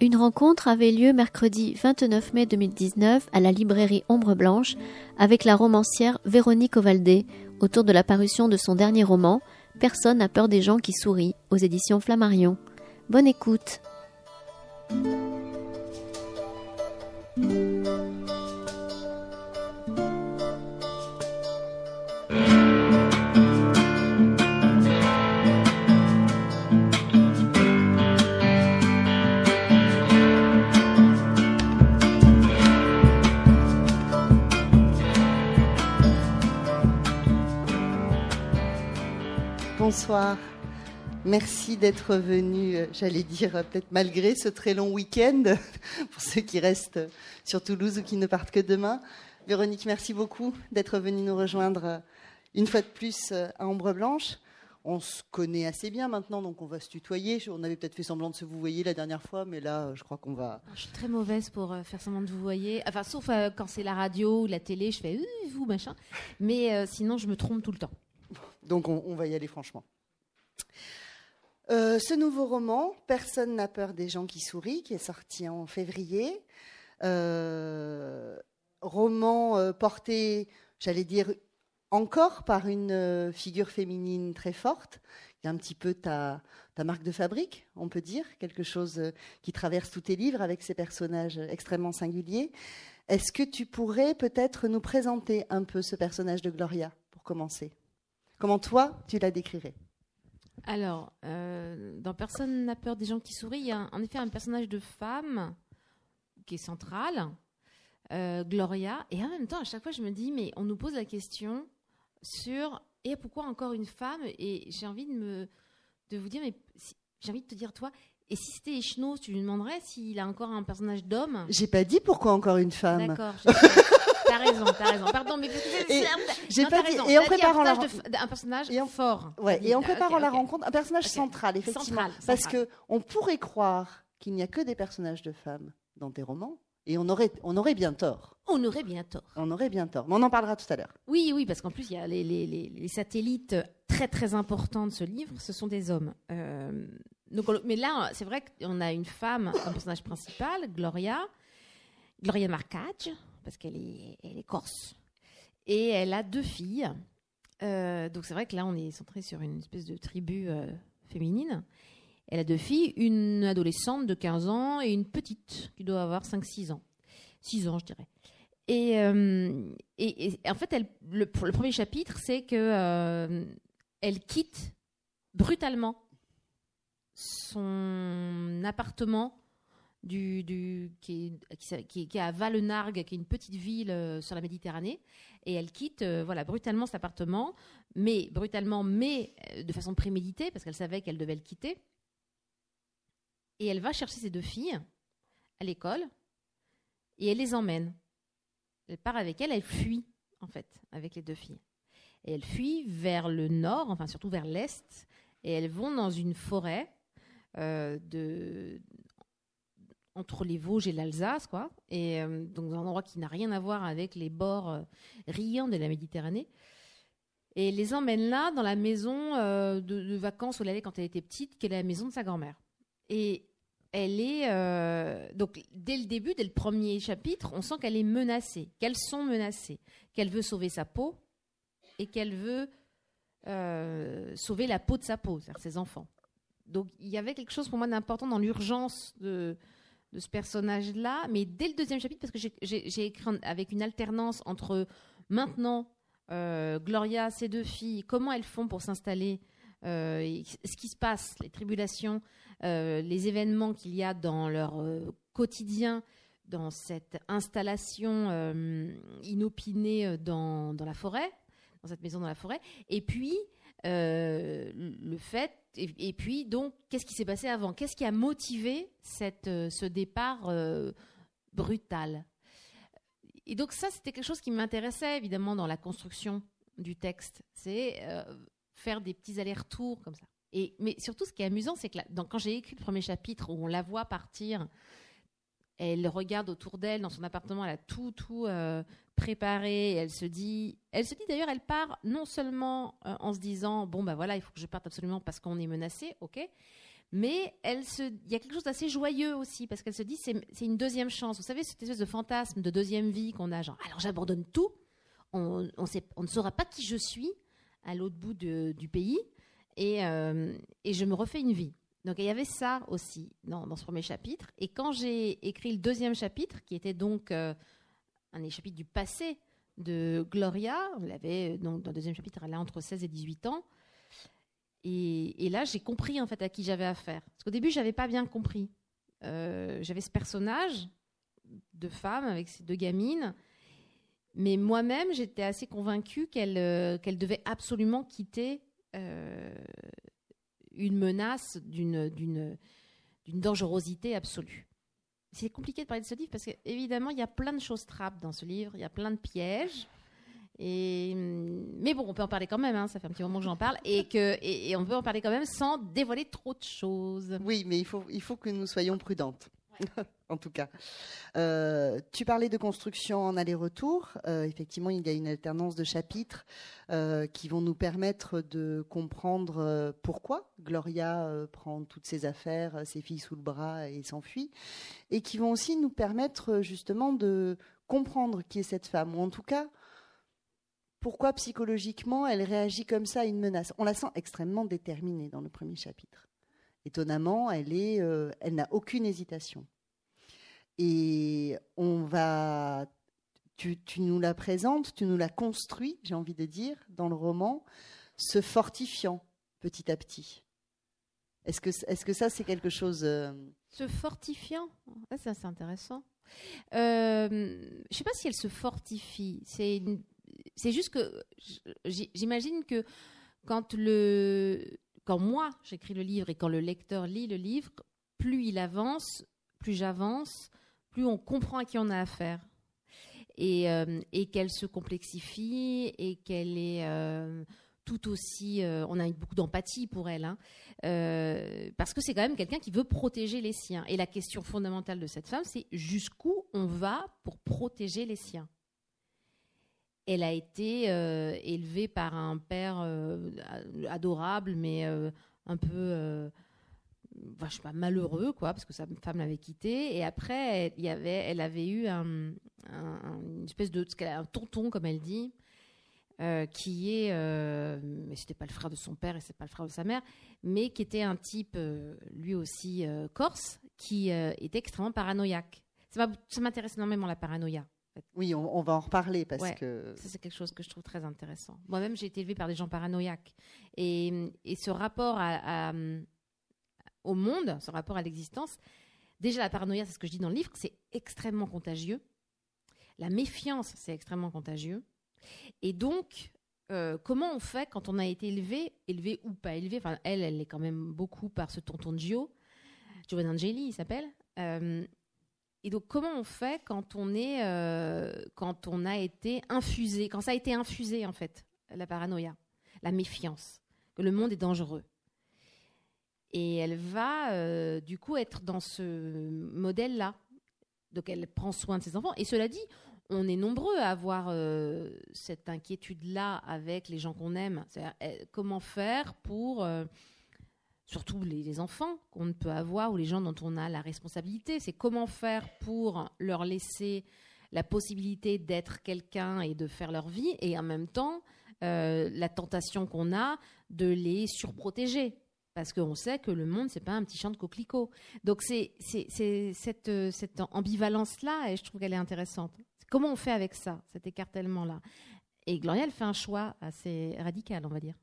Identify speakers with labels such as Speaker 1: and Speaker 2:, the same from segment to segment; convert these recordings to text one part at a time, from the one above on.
Speaker 1: Une rencontre avait lieu mercredi 29 mai 2019 à la librairie Ombre Blanche avec la romancière Véronique Ovaldé autour de la parution de son dernier roman Personne n'a peur des gens qui sourient aux éditions Flammarion. Bonne écoute.
Speaker 2: Bonsoir. Merci d'être venu, euh, j'allais dire euh, peut-être malgré ce très long week-end, pour ceux qui restent sur Toulouse ou qui ne partent que demain. Véronique, merci beaucoup d'être venue nous rejoindre euh, une fois de plus à Ombre Blanche. On se connaît assez bien maintenant, donc on va se tutoyer. On avait peut-être fait semblant de se vous voyer la dernière fois, mais là, je crois qu'on va.
Speaker 3: Je suis très mauvaise pour faire semblant de vous voyer. Enfin, sauf quand c'est la radio ou la télé, je fais vous machin. Mais sinon, je me trompe tout le temps.
Speaker 2: Donc on, on va y aller franchement. Euh, ce nouveau roman, Personne n'a peur des gens qui sourient, qui est sorti en février. Euh, roman euh, porté, j'allais dire, encore par une figure féminine très forte. Y a un petit peu ta, ta marque de fabrique, on peut dire, quelque chose qui traverse tous tes livres avec ces personnages extrêmement singuliers. Est-ce que tu pourrais peut-être nous présenter un peu ce personnage de Gloria, pour commencer? Comment toi, tu la décrirais?
Speaker 3: Alors, euh, dans Personne n'a peur des gens qui sourient, il y a en effet un personnage de femme qui est central, euh, Gloria, et en même temps, à chaque fois, je me dis, mais on nous pose la question sur et pourquoi encore une femme Et j'ai envie de me de vous dire, mais j'ai envie de te dire, toi, et si c'était Echnos, tu lui demanderais s'il a encore un personnage d'homme?
Speaker 2: J'ai pas dit pourquoi encore une femme.
Speaker 3: D'accord. T'as raison, t'as raison. Pardon, mais
Speaker 2: j'ai pas dit. Et en préparant la
Speaker 3: un personnage fort.
Speaker 2: Ouais. Et en préparant la rencontre, un personnage central, effectivement, parce que on pourrait croire qu'il n'y a que des personnages de femmes dans tes romans. Et on aurait, on aurait bien tort.
Speaker 3: On aurait bien tort.
Speaker 2: On aurait bien tort. Mais on en parlera tout à l'heure.
Speaker 3: Oui, oui, parce qu'en plus, il y a les, les, les, satellites très, très importants de ce livre, ce sont des hommes. Euh, donc, mais là, c'est vrai qu'on a une femme comme personnage principal, Gloria, Gloria Marcage, parce qu'elle est, elle est corse. Et elle a deux filles. Euh, donc c'est vrai que là, on est centré sur une espèce de tribu euh, féminine. Elle a deux filles, une adolescente de 15 ans et une petite qui doit avoir 5-6 ans. 6 ans, je dirais. Et, euh, en fait, le, le, premier chapitre, c'est que elle quitte brutalement son appartement du, qui, est, qui, qui, est à Valenargue, qui est une petite ville euh, sur la Méditerranée, et elle quitte euh, voilà brutalement cet appartement, mais brutalement, mais euh, de façon préméditée, parce qu'elle savait qu'elle devait le quitter. Et elle va chercher ses deux filles à l'école, et elle les emmène. Elle part avec elle, elle fuit en fait avec les deux filles. Et elle fuit vers le nord, enfin surtout vers l'est, et elles vont dans une forêt de, entre les Vosges et l'Alsace, quoi, et euh, donc un endroit qui n'a rien à voir avec les bords euh, riants de la Méditerranée. Et les emmène là, dans la maison euh, de, vacances où elle allait quand elle était petite, qui est la maison de sa grand-mère. Et elle est donc dès le début, dès le premier chapitre, on sent qu'elle est menacée, qu'elles sont menacées, qu'elle veut sauver sa peau et qu'elle veut sauver la peau de sa peau, c'est-à-dire ses enfants. Donc il y avait quelque chose pour moi d'important dans l'urgence de, de ce personnage-là, mais dès le deuxième chapitre, parce que j'ai écrit avec une alternance entre maintenant, euh, Gloria, ses deux filles, comment elles font pour s'installer, euh, ce qui se passe, les tribulations, euh, les événements qu'il y a dans leur quotidien, dans cette installation inopinée dans, dans, la forêt, dans cette maison dans la forêt, et puis le fait et, puis, donc, qu'est-ce qui s'est passé avant? Qu'est-ce qui a motivé cette, euh, ce départ euh, brutal? Et donc, ça, c'était quelque chose qui m'intéressait, évidemment, dans la construction du texte. C'est euh, faire des petits allers-retours comme ça. Et, mais surtout, ce qui est amusant, c'est que quand j'ai écrit le premier chapitre, où on la voit partir elle regarde autour d'elle dans son appartement, elle a tout, tout préparé. Et elle se dit, elle se dit d'ailleurs, elle part non seulement euh, en se disant, bon bah voilà, il faut que je parte absolument parce qu'on est menacé, ok. Mais elle se, il y a quelque chose d'assez joyeux aussi parce qu'elle se dit, c'est une deuxième chance. Vous savez, cette espèce de fantasme de deuxième vie qu'on a, genre, alors j'abandonne tout, on, ne saura pas qui je suis à l'autre bout du pays et, euh, et je me refais une vie. Donc il y avait ça aussi dans, dans ce premier chapitre. Et quand j'ai écrit le deuxième chapitre, qui était donc euh, un des chapitres du passé de Gloria, on l'avait euh, donc dans le deuxième chapitre, elle a entre 16 et 18 ans. Et, là, j'ai compris en fait à qui j'avais affaire. Parce qu'au début, j'avais pas bien compris. Euh, j'avais ce personnage de femme avec ces deux gamines, mais moi-même, j'étais assez convaincue qu'elle qu'elle devait absolument quitter une menace d'une dangerosité absolue. C'est compliqué de parler de ce livre parce qu'évidemment, il y a plein de choses trappes dans ce livre, il y a plein de pièges. Et, mais bon, on peut en parler quand même, hein, ça fait un petit moment que j'en parle, et, on peut en parler quand même sans dévoiler trop de choses.
Speaker 2: Oui, mais il faut, il faut que nous soyons prudentes. en tout cas. Euh, tu parlais de construction en aller-retour. Euh, effectivement, il y a une alternance de chapitres euh, qui vont nous permettre de comprendre pourquoi Gloria prend toutes ses affaires, ses filles sous le bras et s'enfuit, et qui vont aussi nous permettre justement de comprendre qui est cette femme, ou en tout cas pourquoi psychologiquement elle réagit comme ça à une menace. On la sent extrêmement déterminée dans le premier chapitre. Étonnamment, elle, est, euh, elle n'a aucune hésitation. Et on va, tu, nous la présentes, tu nous la construis, j'ai envie de dire, dans le roman, se fortifiant petit à petit. Est-ce que, est-ce que ça, c'est quelque chose. Euh,
Speaker 3: se fortifiant? Ah, Ça, c'est intéressant. Euh, je ne sais pas si elle se fortifie. C'est, c'est juste que j'imagine que quand le quand moi j'écris le livre et quand le lecteur lit le livre, plus il avance, plus j'avance, plus on comprend à qui on a affaire. Et, euh, qu'elle se complexifie et qu'elle est euh, tout aussi. Euh, on a beaucoup d'empathie pour elle, hein, parce que c'est quand même quelqu'un qui veut protéger les siens. Et la question fondamentale de cette femme, c'est jusqu'où on va pour protéger les siens elle a été euh, élevée par un père euh, adorable, mais euh, un peu, malheureux, quoi, parce que sa femme l'avait quitté. Et après, il y avait, elle avait eu un, une espèce de, un tonton, comme elle dit, qui est, mais c'était pas le frère de son père et c'est pas le frère de sa mère, mais qui était un type, lui aussi corse, qui était extrêmement paranoïaque. Ça m'intéresse énormément la paranoïa.
Speaker 2: Oui, on, va en reparler parce que.
Speaker 3: Ça, c'est quelque chose que je trouve très intéressant. Moi-même, j'ai été élevée par des gens paranoïaques. Et, ce rapport au monde, ce rapport à l'existence, déjà la paranoïa, c'est ce que je dis dans le livre, c'est extrêmement contagieux. La méfiance, c'est extrêmement contagieux. Et donc, euh, comment on fait quand on a été élevé, élevé ou pas élevé Enfin, elle, elle est quand même beaucoup par ce tonton Gio, Giovanni Angeli, il s'appelle. Euh, et donc, comment on fait quand on est, euh, quand on a été infusé, quand ça a été infusé en fait, la paranoïa, la méfiance, que le monde est dangereux. Et elle va euh, du coup être dans ce modèle-là. Donc, elle prend soin de ses enfants. Et cela dit, on est nombreux à avoir euh, cette inquiétude-là avec les gens qu'on aime. Comment faire pour surtout les, enfants qu'on peut avoir ou les gens dont on a la responsabilité. C'est comment faire pour leur laisser la possibilité d'être quelqu'un et de faire leur vie et en même temps euh, la tentation qu'on a de les surprotéger parce qu'on sait que le monde c'est pas un petit champ de coquelicots. Donc c'est cette, cette ambivalence là et je trouve qu'elle est intéressante. Comment on fait avec ça, cet écartèlement là Et Gloria fait un choix assez radical, on va dire.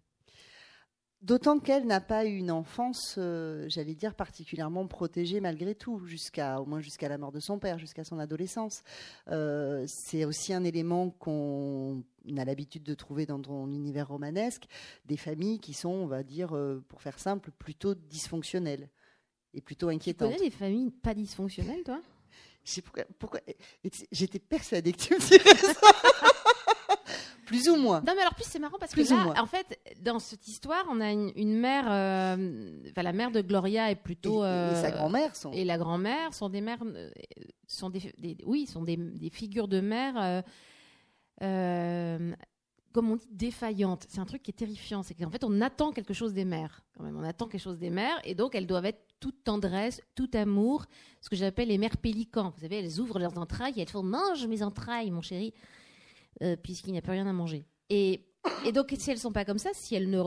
Speaker 2: D'autant qu'elle n'a pas eu une enfance, euh, j'allais dire, particulièrement protégée malgré tout, jusqu'à au moins jusqu'à la mort de son père, jusqu'à son adolescence. Euh, c'est aussi un élément qu'on a l'habitude de trouver dans ton univers romanesque, des familles qui sont, on va dire, euh, pour faire simple, plutôt dysfonctionnelles et plutôt inquiétantes.
Speaker 3: Tu connais des familles pas dysfonctionnelles, toi?
Speaker 2: Pourquoi, pourquoi J'étais persuadée que tu me dirais ça. Plus ou moins.
Speaker 3: Non, mais alors plus c'est marrant parce
Speaker 2: Plus
Speaker 3: que là, en fait, dans cette histoire, on a une, une mère, euh, enfin la mère de Gloria est plutôt
Speaker 2: et
Speaker 3: euh,
Speaker 2: sa grand-mère sont.
Speaker 3: et la grand-mère sont des mères, euh, sont des, des- oui, sont des, des figures de mères, euh, euh, comme on dit, défaillantes. C'est un truc qui est terrifiant, c'est qu'en fait on attend quelque chose des mères, quand même, on attend quelque chose des mères, et donc elles doivent être toute tendresse, tout amour, ce que j'appelle les mères pélicans. Vous savez, elles ouvrent leurs entrailles et elles font mange mes entrailles, mon chéri, euh, puisqu'il n'y a plus rien à manger. Et, et donc si elles sont pas comme ça, si elles ne,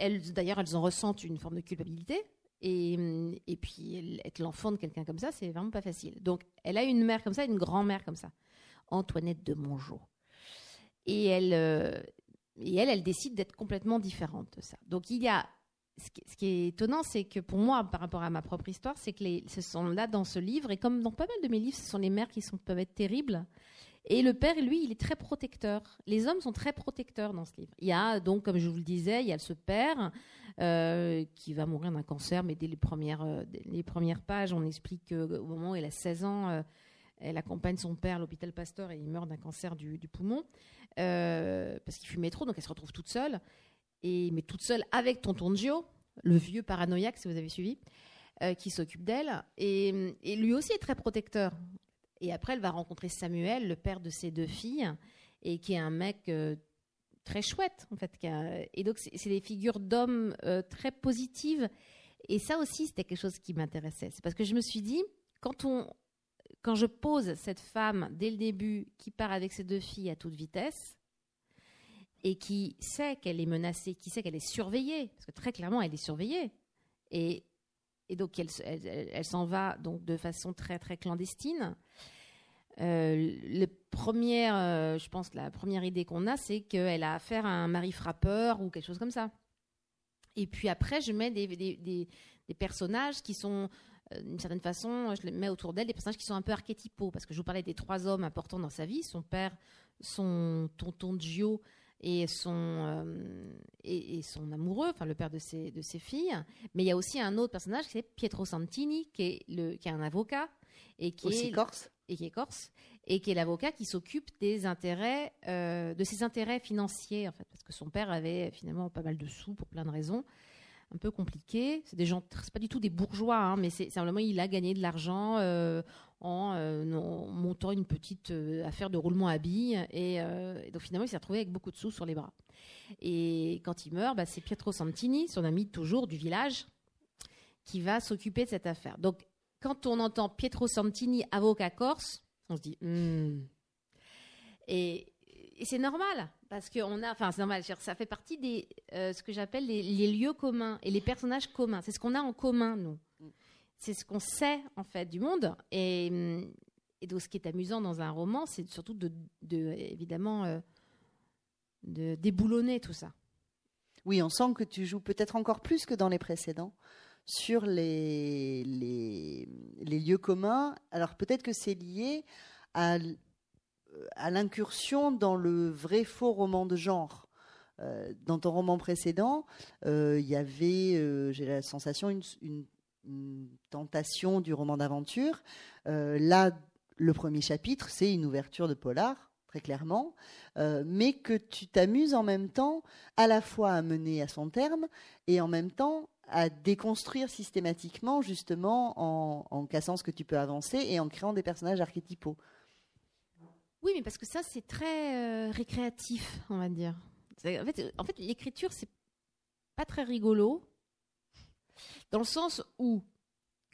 Speaker 3: elles, d'ailleurs, elles en ressentent une forme de culpabilité. Et, et puis, être l'enfant de quelqu'un comme ça, c'est vraiment pas facile. Donc, elle a une mère comme ça, une grand-mère comme ça, Antoinette de Mongeau. Et elle, euh, et elle, elle décide d'être complètement différente de ça. Donc, il y a. Ce qui, ce qui est étonnant, c'est que pour moi, par rapport à ma propre histoire, c'est que les, ce sont là dans ce livre, et comme dans pas mal de mes livres, ce sont les mères qui sont, peuvent être terribles. Et le père, lui, il est très protecteur. Les hommes sont très protecteurs dans ce livre. Il y a donc, comme je vous le disais, il y a ce père euh, qui va mourir d'un cancer, mais dès les premières, euh, les premières pages, on explique qu'au moment où elle a 16 ans, euh, elle accompagne son père à l'hôpital Pasteur et il meurt d'un cancer du, poumon parce qu'il fumait trop, donc elle se retrouve toute seule. Et, mais toute seule avec tonton Gio, le vieux paranoïaque, si vous avez suivi, qui s'occupe d'elle. Et lui aussi est très protecteur. Et après, elle va rencontrer Samuel, le père de ses deux filles, et qui est un mec euh, très chouette, en fait. Et donc, c'est des figures d'hommes euh, très positives. Et ça aussi, c'était quelque chose qui m'intéressait. C'est parce que je me suis dit, quand, on, quand je pose cette femme, dès le début, qui part avec ses deux filles à toute vitesse, et qui sait qu'elle est menacée, qui sait qu'elle est surveillée, parce que très clairement, elle est surveillée. Et, donc, elle s'en va donc de façon très, très clandestine. Euh, euh, je pense, la première idée qu'on a, c'est qu'elle a affaire à un mari frappeur ou quelque chose comme ça. Et puis après, je mets des, des, des- des personnages qui sont, euh, d'une certaine façon, je les mets autour d'elle, des personnages qui sont un peu archétypaux, parce que je vous parlais des trois hommes importants dans sa vie, son père, son tonton Gio et son, et, et son amoureux, enfin le père de ses, de ses filles. Mais il y a aussi un autre personnage, c'est Pietro Santini, qui est, le, qui est un avocat et qui
Speaker 2: Aussi
Speaker 3: est
Speaker 2: corse?
Speaker 3: Et qui est corse, et qui est l'avocat qui s'occupe des intérêts, euh, de ses intérêts financiers, en fait, parce que son père avait finalement pas mal de sous pour plein de raisons, un peu compliquées. C'est des gens, c'est pas du tout des bourgeois, hein, mais c'est simplement il a gagné de l'argent euh, en, euh, en montant une petite affaire de roulement à billes, et, donc finalement il s'est retrouvé avec beaucoup de sous sur les bras. Et quand il meurt, bah, c'est Pietro Santini, son ami toujours du village, qui va s'occuper de cette affaire. Donc quand on entend Pietro Santini, avocat corse, on se dit Hmm. et, c'est normal parce que on a, enfin c'est normal, ça fait partie des euh, ce que j'appelle les, lieux communs et les personnages communs. C'est ce qu'on a en commun nous. C'est ce qu'on sait en fait du monde et, donc ce qui est amusant dans un roman, c'est surtout de- évidemment euh, de déboulonner tout ça.
Speaker 2: Oui, on sent que tu joues peut-être encore plus que dans les précédents sur les, les, lieux communs. Alors peut-être que c'est lié à, à l'incursion dans le vrai faux roman de genre. Euh, dans ton roman précédent, euh, il y avait, euh, j'ai la sensation, une, une- une tentation du roman d'aventure. Là, le premier chapitre, c'est une ouverture de polar, très clairement, mais que tu t'amuses en même temps à la fois à mener à son terme et en même temps à déconstruire systématiquement, justement, en, cassant ce que tu peux avancer et en créant des personnages archétypaux.
Speaker 3: Oui, mais parce que ça, c'est très euh, récréatif, on va dire. En fait, en fait l'écriture, c'est pas très rigolo, dans le sens où,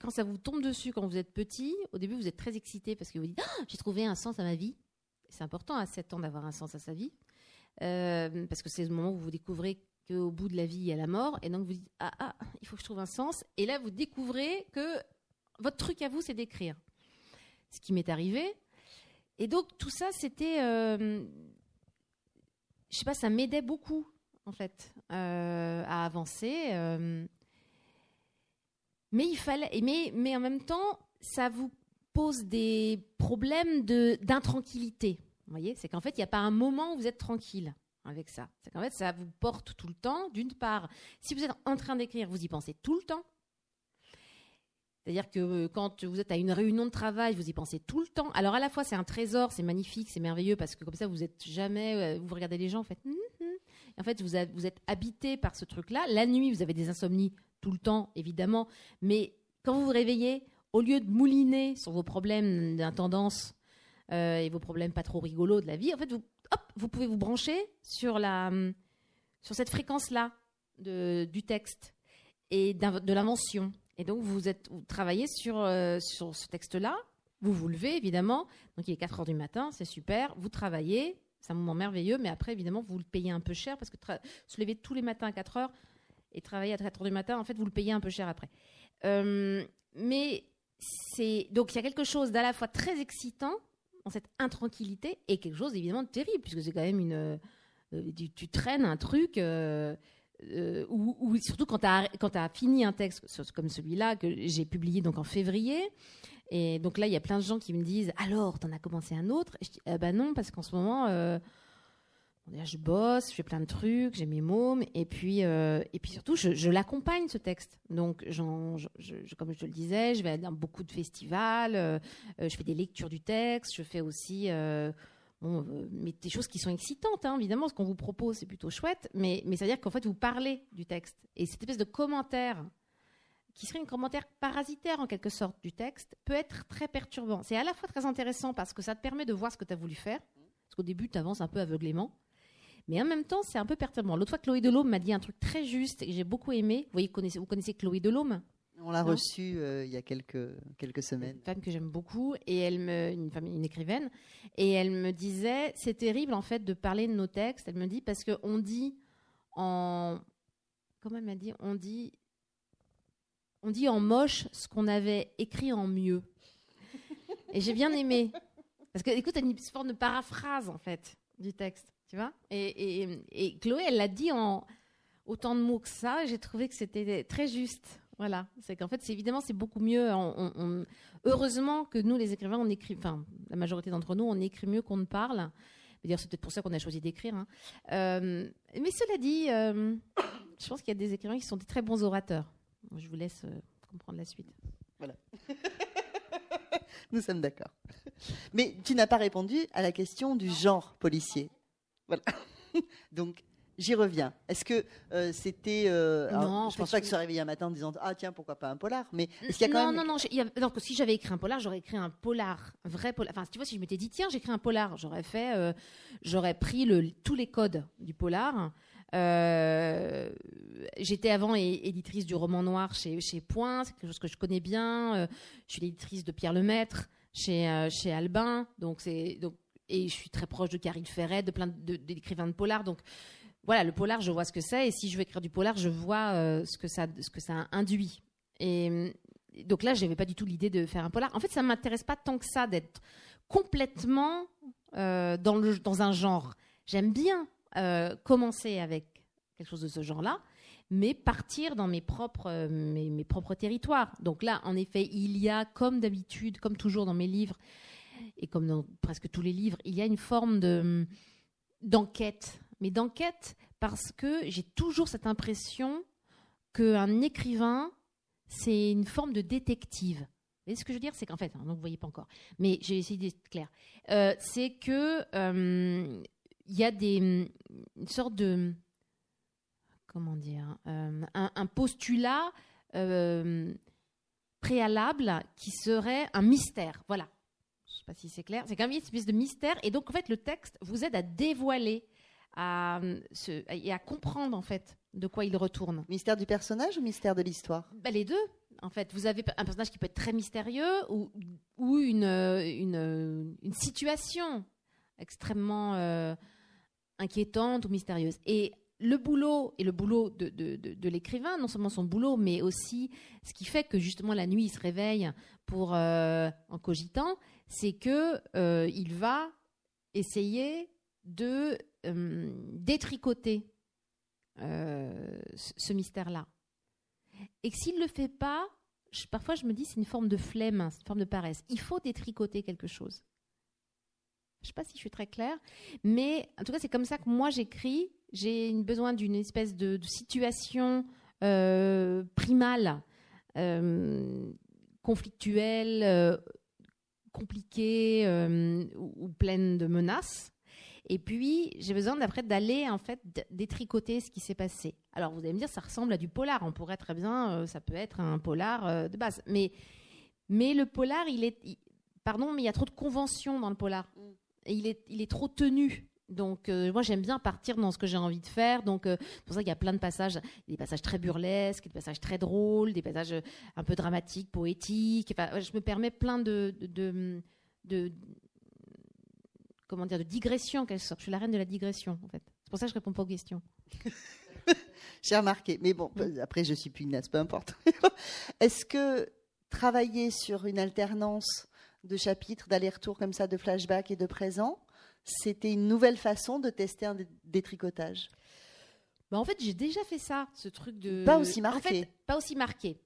Speaker 3: quand ça vous tombe dessus quand vous êtes petit, au début, vous êtes très excité parce que vous dites Ah, J'ai trouvé un sens à ma vie. C'est important à 7 ans d'avoir un sens à sa vie, euh, parce que c'est le moment où vous découvrez qu'au bout de la vie, il y a la mort, et donc vous dites Ah, ah, il faut que je trouve un sens. Et là, vous découvrez que votre truc à vous, c'est d'écrire. Ce qui m'est arrivé. Et donc tout ça, c'était, euh, je sais pas, ça m'aidait beaucoup en fait euh, à avancer. euh. mais il fallait, mais, en même temps, ça vous pose des problèmes d'intranquillité. Vous voyez, c'est qu'en fait, il n'y a pas un moment où vous êtes tranquille avec ça. C'est qu'en fait, ça vous porte tout le temps. D'une part, si vous êtes en train d'écrire, vous y pensez tout le temps. C'est-à-dire que euh, quand vous êtes à une réunion de travail, vous y pensez tout le temps. Alors à la fois c'est un trésor, c'est magnifique, c'est merveilleux parce que comme ça vous êtes jamais, euh, vous regardez les gens, en fait, hum, hum. en fait vous, êtes- vous êtes habité par ce truc-là. La nuit vous avez des insomnies tout le temps évidemment, mais quand vous vous réveillez, au lieu de mouliner sur vos problèmes d'intendance euh, et vos problèmes pas trop rigolos de la vie, en fait vous, hop, vous pouvez vous brancher sur la, hum, sur cette fréquence-là du texte et de l'invention. Et donc, vous, êtes, vous travaillez sur, euh, sur ce texte-là. Vous vous levez, évidemment. Donc, il est 4 heures du matin, c'est super. Vous travaillez, c'est un moment merveilleux. Mais après, évidemment, vous le payez un peu cher parce que se lever tous les matins à 4 heures et travailler à 4 heures du matin, en fait, vous le payez un peu cher après. Euh, mais c'est. Donc, il y a quelque chose d'à la fois très excitant cette intranquillité et quelque chose, évidemment, de terrible puisque c'est quand même une. euh, tu, tu traînes un truc. euh, euh, ou, ou surtout quand tu as, fini un texte comme celui-là que j'ai publié donc en février. Et donc là, il y a plein de gens qui me disent Alors, t'en as commencé un autre? Et Je dis Ah bah non, parce qu'en ce moment, déjà, je bosse, je fais plein de trucs, j'ai mes mômes, et puis, euh, et puis surtout, je, l'accompagne ce texte. Donc, comme je te le disais, je vais dans beaucoup de festivals, euh, euh, je fais des lectures du texte, je fais aussi. des choses qui sont excitantes, hein, évidemment, ce qu'on vous propose, c'est plutôt chouette, mais, mais ça veut dire qu'en fait, vous parlez du texte. Et cette espèce de commentaire, qui serait un commentaire parasitaire en quelque sorte du texte, peut être très perturbant. C'est à la fois très intéressant parce que ça te permet de voir ce que tu as voulu faire, parce qu'au début, tu avances un peu aveuglément, mais en même temps, c'est un peu perturbant. L'autre fois, Chloé Delhomme m'a dit un truc très juste et j'ai beaucoup aimé. Vous voyez, connaissez, vous connaissez Chloé Delhomme
Speaker 2: On l'a reçue euh, il y a quelques, quelques semaines.
Speaker 3: une femme que j'aime beaucoup et elle me une femme une écrivaine et elle me disait c'est terrible en fait de parler de nos textes elle me dit parce que on dit en comment elle m'a dit on dit on dit en moche ce qu'on avait écrit en mieux et j'ai bien aimé parce que écoute t'as une forme de paraphrase en fait du texte tu vois? Et, et, et Chloé elle l'a dit en autant de mots que ça j'ai trouvé que c'était très juste voilà c'est qu'en fait évidemment c'est beaucoup mieux heureusement que nous, les écrivains, on écrit, enfin, la majorité d'entre nous, on écrit mieux qu'on ne parle. D'ailleurs, c'est peut-être pour ça qu'on a choisi d'écrire. hein. Euh, mais cela dit, euh, je pense qu'il y a des écrivains qui sont des très bons orateurs. Je vous laisse euh, comprendre la suite.
Speaker 2: Nous sommes d'accord. Mais tu n'as pas répondu à la question du genre policier. Voilà. Donc, j'y reviens. Est-ce que euh, c'était. euh, alors,
Speaker 3: Non, en
Speaker 2: je pense pas que
Speaker 3: je-
Speaker 2: sois réveillé un matin en disant Ah, tiens, pourquoi pas un polar Mais est-ce qu'il y a quand
Speaker 3: non,
Speaker 2: même.
Speaker 3: non, non, y a- que si j'avais écrit un polar, j'aurais écrit un polar, un vrai polar. Enfin, tu vois, si je m'étais dit, tiens, j'écris un polar, j'aurais fait, euh, j'aurais pris le, tous les codes du polar. Euh, J'étais avant éditrice du roman noir chez, chez Point, c'est quelque chose que je connais bien. Je suis l'éditrice de Pierre Lemaître chez, chez Albin, donc c'est donc et je suis très proche de Caril Ferret, de plein d'écrivains de, polar. Donc voilà, le polar, je vois ce que c'est, et si je veux écrire du polar, je vois euh, ce que ça, ce que ça induit. Et donc là, j'avais pas du tout l'idée de faire un polar. En fait, ça m'intéresse pas tant que ça d'être complètement euh, dans, le, dans un genre. J'aime bien euh, commencer avec quelque chose de ce genre-là, mais partir dans mes propres, mes propres territoires. Donc là, en effet, il y a, comme d'habitude, comme toujours dans mes livres, et comme dans presque tous les livres, il y a une forme de d'enquête. Mais d'enquête parce que j'ai toujours cette impression qu'un écrivain, c'est une forme de détective. Vous voyez ce que je veux dire? C'est qu'en fait, hein, donc vous voyez pas encore, mais j'ai essayé d'être clair. Euh, c'est que euh, il y a des une sorte de comment dire euh, un, postulat euh, préalable qui serait un mystère. Voilà. Je sais pas si c'est clair. C'est quand même une espèce de mystère et donc en fait le texte vous aide à dévoiler à, se- et à comprendre en fait de quoi il retourne.
Speaker 2: Mystère du personnage ou mystère de l'histoire?
Speaker 3: Bah, les deux, en fait. Vous avez un personnage qui peut être très mystérieux ou, ou une, euh, une, euh, une situation extrêmement euh, inquiétante ou mystérieuse. Et le boulot, et le boulot de, de, de- de l'écrivain, non seulement son boulot, mais aussi ce qui fait que justement la nuit il se réveille pour, euh, en cogitant, c'est que euh, il va essayer de euh, détricoter euh, ce mystère-là. Et que s'il ne le fait pas, parfois je me dis c'est une forme de flemme, c'est une forme de paresse. Il faut détricoter quelque chose. Je ne sais pas si je suis très claire, mais en tout cas c'est comme ça que moi j'écris. J'ai besoin d'une espèce de, situation primale, conflictuelle, euh, compliquée euh, ou, ou pleine de menaces. Et puis, j'ai besoin d'après d'aller en fait détricoter ce qui s'est passé. Alors, vous allez me dire, ça ressemble à du polar. On pourrait très bien, euh, ça peut être un polar euh, de base. Mais, mais le polar, il est, il- pardon, mais il y a trop de conventions dans le polar.
Speaker 2: Mm.
Speaker 3: Et il est, il est trop tenu. Donc, euh, moi, j'aime bien partir dans ce que j'ai envie de faire. Donc, euh, c'est pour ça qu'il y a plein de passages, des passages très burlesques, des passages très drôles, des passages euh, un peu dramatiques, poétiques. Enfin, je me permets plein de, de, de- de- comment dire, de digression, en quelque sorte. Je suis la reine de la digression, en fait. C'est pour ça que je réponds pas aux questions.
Speaker 2: J'ai remarqué. Mais bon, après, je suis pugnace, peu importe. Est-ce que travailler sur une alternance de chapitres, d'aller-retour comme ça, de flashback et de présent, c'était une nouvelle façon de tester un dé- détricotage
Speaker 3: Bah, en fait, j'ai déjà fait ça, ce truc de.
Speaker 2: Pas aussi
Speaker 3: En
Speaker 2: marqué.
Speaker 3: fait, pas aussi marqué.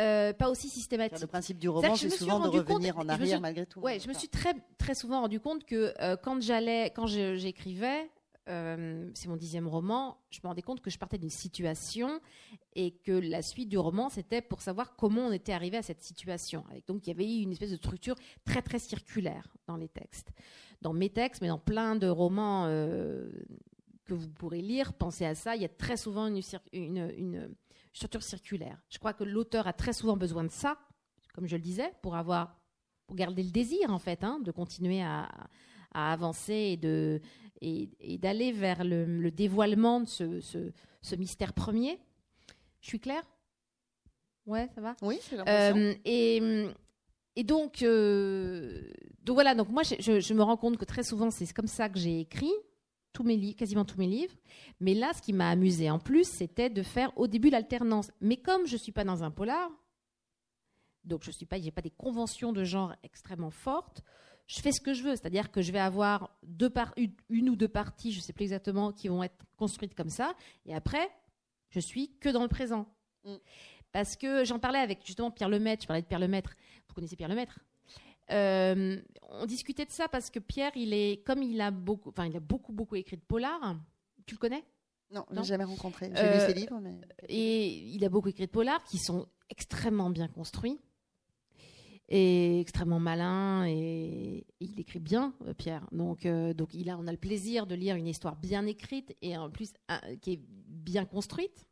Speaker 3: Euh, pas aussi systématique.
Speaker 2: Le principe du roman, c'est
Speaker 3: me suis
Speaker 2: souvent de
Speaker 3: rendu compte-
Speaker 2: revenir en arrière
Speaker 3: suis-
Speaker 2: malgré tout.
Speaker 3: Ouais, je me suis très, très souvent rendu compte que euh, quand j'allais, quand j'écrivais, euh, c'est mon dixième roman, je me rendais compte que je partais d'une situation et que la suite du roman, c'était pour savoir comment on était arrivé à cette situation. Donc, il y avait eu une espèce de structure très, très circulaire dans les textes. Dans mes textes, mais dans plein de romans euh, que vous pourrez lire, pensez à ça, il y a très souvent une, structure circulaire. Je crois que l'auteur a très souvent besoin de ça, comme je le disais, pour avoir pour garder le désir en fait hein, de continuer à avancer et de et, et d'aller vers le, le dévoilement de ce, ce- ce mystère premier. Je suis claire? Ouais, ça va?
Speaker 2: Oui, c'est.
Speaker 3: Euh, et, et donc, euh, donc voilà, donc moi je, je- je me rends compte que très souvent c'est comme ça que j'ai écrit tous mes livres, quasiment tous mes livres. Mais là, ce qui m'a amusé en plus, c'était de faire au début l'alternance. Mais comme je suis pas dans un polar, donc je suis pas, j'ai pas des conventions de genre extrêmement fortes. Je fais ce que je veux, c'est-à-dire que je vais avoir deux par, une, une ou deux parties, je sais plus exactement, qui vont être construites comme ça. Et après, je suis que dans le présent.
Speaker 2: Mm.
Speaker 3: Parce que j'en parlais avec justement Pierre Lemaître, je parlais de Pierre Lemaître. Vous connaissez Pierre Lemaître Euh, On discutait de ça parce que Pierre, il est, comme il a beaucoup, enfin, il a beaucoup, beaucoup écrit de polar. Tu le connais?
Speaker 2: Non, je l'ai jamais rencontré. J'ai
Speaker 3: Euh,
Speaker 2: lu ses livres, mais.
Speaker 3: Et il a beaucoup écrit de polars qui sont extrêmement bien construits et extrêmement malins et, il écrit bien euh, Pierre. Donc euh, donc il a on a le plaisir de lire une histoire bien écrite et en plus qui est bien construite.